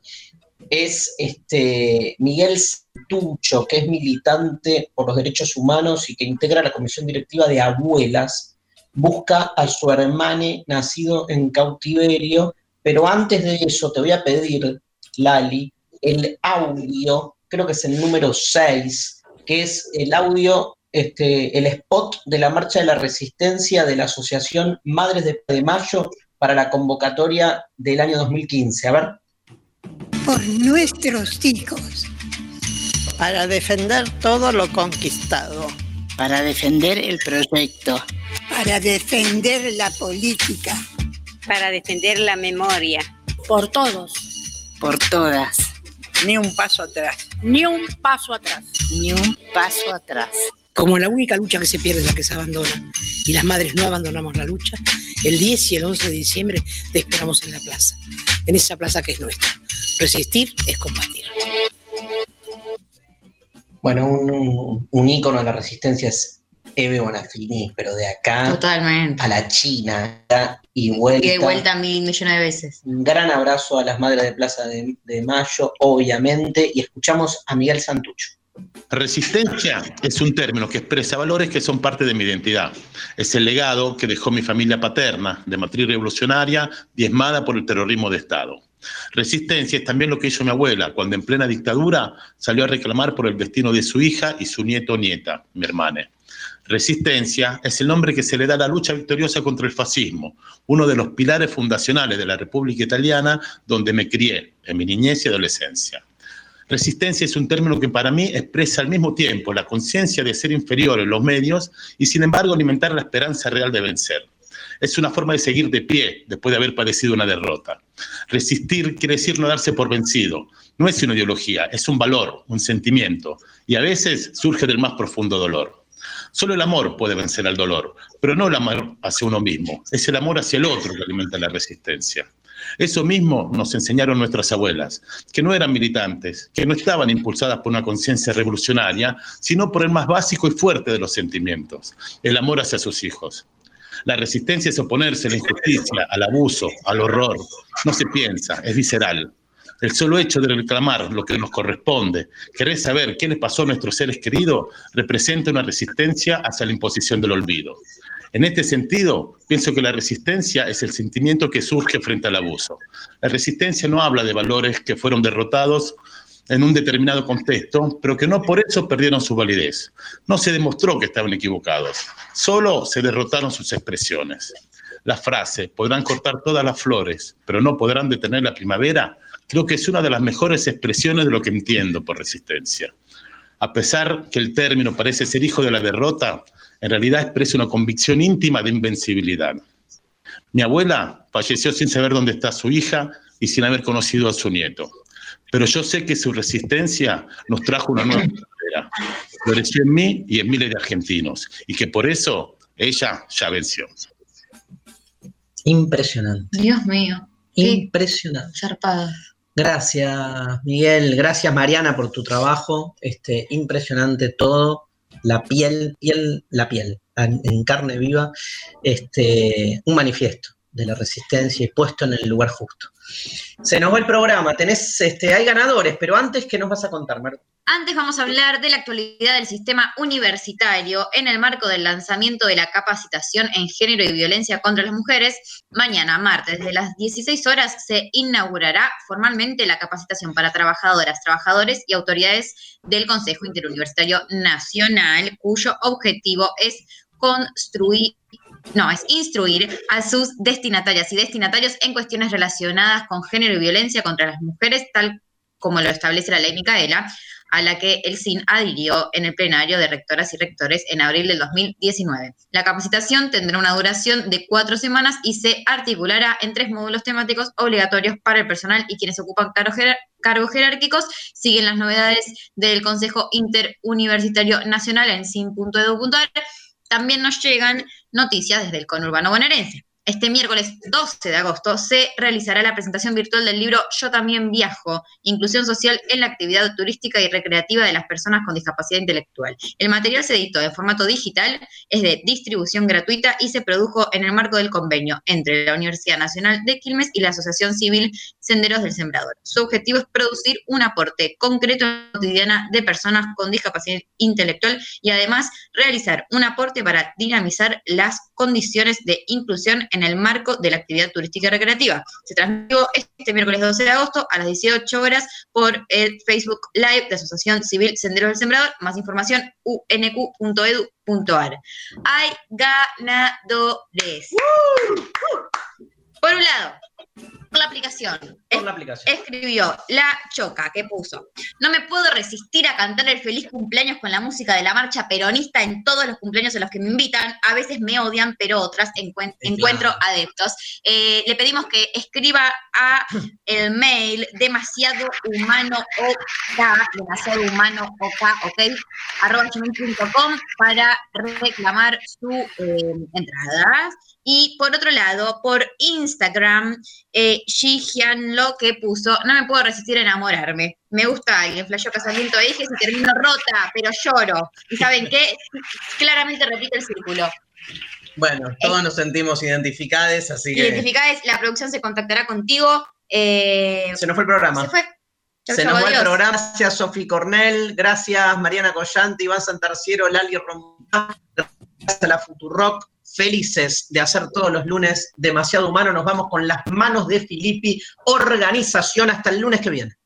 Speaker 3: es este, Miguel Santucho, que es militante por los derechos humanos y que integra la comisión directiva de Abuelas, busca a su hermano nacido en cautiverio, pero antes de eso te voy a pedir, Lali, el audio, creo que es el número 6, que es el audio, este, el spot de la Marcha de la Resistencia de la Asociación Madres de, Mayo para la convocatoria del año 2015. A ver.
Speaker 21: Por nuestros hijos.
Speaker 22: Para defender todo lo conquistado.
Speaker 21: Para defender el proyecto. Para defender la política.
Speaker 23: Para defender la memoria.
Speaker 21: Por todos.
Speaker 22: Por todas.
Speaker 21: Ni un paso atrás.
Speaker 23: Ni un paso atrás.
Speaker 22: Ni un paso atrás.
Speaker 24: Como la única lucha que se pierde es la que se abandona. Y las madres no abandonamos la lucha. El 10 y el 11 de diciembre te esperamos en la plaza. En esa plaza que es nuestra. Resistir es combatir.
Speaker 3: Bueno, un, un ícono de la resistencia es Eve Bonafini, pero de acá
Speaker 4: Totalmente.
Speaker 3: a la China y vuelta.
Speaker 4: Y de vuelta mil millones de veces.
Speaker 3: Un gran abrazo a las madres de Plaza de, de Mayo, obviamente, y escuchamos a Miguel Santucho.
Speaker 25: Resistencia es un término que expresa valores que son parte de mi identidad. Es el legado que dejó mi familia paterna, de matriz revolucionaria, diezmada por el terrorismo de Estado. Resistencia es también lo que hizo mi abuela cuando en plena dictadura salió a reclamar por el destino de su hija y su nieto o nieta, mi hermana. Resistencia es el nombre que se le da a la lucha victoriosa contra el fascismo, uno de los pilares fundacionales de la República Italiana donde me crié en mi niñez y adolescencia. Resistencia es un término que para mí expresa al mismo tiempo la conciencia de ser inferior en los medios y sin embargo alimentar la esperanza real de vencer. Es una forma de seguir de pie después de haber padecido una derrota. Resistir quiere decir no darse por vencido. No es una ideología, es un valor, un sentimiento y a veces surge del más profundo dolor. Solo el amor puede vencer al dolor, pero no el amor hacia uno mismo, es el amor hacia el otro que alimenta la resistencia. Eso mismo nos enseñaron nuestras abuelas, que no eran militantes, que no estaban impulsadas por una conciencia revolucionaria, sino por el más básico y fuerte de los sentimientos, el amor hacia sus hijos. La resistencia es oponerse a la injusticia, al abuso, al horror. No se piensa, es visceral. El solo hecho de reclamar lo que nos corresponde, querer saber qué les pasó a nuestros seres queridos, representa una resistencia hacia la imposición del olvido. En este sentido, pienso que la resistencia es el sentimiento que surge frente al abuso. La resistencia no habla de valores que fueron derrotados en un determinado contexto, pero que no por eso perdieron su validez. No se demostró que estaban equivocados, solo se derrotaron sus expresiones. La frase, podrán cortar todas las flores, pero no podrán detener la primavera, creo que es una de las mejores expresiones de lo que entiendo por resistencia. A pesar que el término parece ser hijo de la derrota, en realidad expresa una convicción íntima de invencibilidad. Mi abuela falleció sin saber dónde está su hija y sin haber conocido a su nieto. Pero yo sé que su resistencia nos trajo una nueva primavera. Floreció en mí y en miles de argentinos. Y que por eso ella ya venció.
Speaker 3: Impresionante.
Speaker 4: Dios mío.
Speaker 3: Impresionante.
Speaker 4: Zarpada.
Speaker 3: Gracias, Miguel. Gracias, Mariana, por tu trabajo. Este, impresionante todo. La piel, piel, la piel, en, en carne viva. Este, un manifiesto de la resistencia y puesto en el lugar justo. Se nos va el programa. Tenés, este, hay ganadores, pero antes, ¿qué nos vas a contar, Marta?
Speaker 4: Antes vamos a hablar de la actualidad del sistema universitario en el marco del lanzamiento de la capacitación en género y violencia contra las mujeres. Mañana, martes, desde las 16 horas, se inaugurará formalmente la capacitación para trabajadoras, trabajadores y autoridades del Consejo Interuniversitario Nacional, cuyo objetivo es construir no, es instruir a sus destinatarias y destinatarios en cuestiones relacionadas con género y violencia contra las mujeres, tal como lo establece la ley Micaela, a la que el SIN adhirió en el plenario de rectoras y rectores en abril del 2019. La capacitación tendrá una duración de cuatro semanas y se articulará en tres módulos temáticos obligatorios para el personal y quienes ocupan cargos, jerárquicos. Siguen las novedades del Consejo Interuniversitario Nacional en sin.edu.ar. También nos llegan noticias desde el conurbano bonaerense. Este miércoles 12 de agosto se realizará la presentación virtual del libro Yo también viajo, Inclusión Social en la actividad turística y recreativa de las personas con discapacidad intelectual. El material se editó en formato digital, es de distribución gratuita y se produjo en el marco del convenio entre la Universidad Nacional de Quilmes y la Asociación Civil Senderos del Sembrador. Su objetivo es producir un aporte concreto cotidiana de personas con discapacidad intelectual y además realizar un aporte para dinamizar las condiciones de inclusión en el marco de la actividad turística recreativa. Se transmitió este miércoles 12 de agosto a las 18 horas por el Facebook Live de Asociación Civil Senderos del Sembrador. Más información unq.edu.ar. Hay ganadores. Por un lado, por la aplicación.
Speaker 3: Por la aplicación.
Speaker 4: Escribió La Choca, que puso. No me puedo resistir a cantar el feliz cumpleaños con la música de la marcha peronista en todos los cumpleaños en los que me invitan. A veces me odian, pero otras encuen- encuentro adeptos. Eh, le pedimos que escriba a el mail demasiado humano ok, demasiado humano ok, ok, arroba gmail.com para reclamar su eh, entrada. Y por otro lado, por Instagram, eh, Jihan lo que puso, no me puedo resistir a enamorarme. Me gusta alguien, flashó casamiento de hijes y termino rota, pero lloro. ¿Y saben qué? Claramente repite el círculo.
Speaker 3: Bueno, todos nos sentimos identificados, así que
Speaker 4: Identificades, la producción se contactará contigo. eh,
Speaker 3: se nos fue el programa.
Speaker 4: se fue. Chau,
Speaker 3: Se
Speaker 4: chau,
Speaker 3: nos fue el programa. Gracias, Sofi Cornell. Gracias, Mariana Collante, Iván Santarciero, Lali Román. Gracias a la Futurock. Felices de hacer todos los lunes demasiado humano. Nos vamos con las manos de Filippi. Organización hasta el lunes que viene.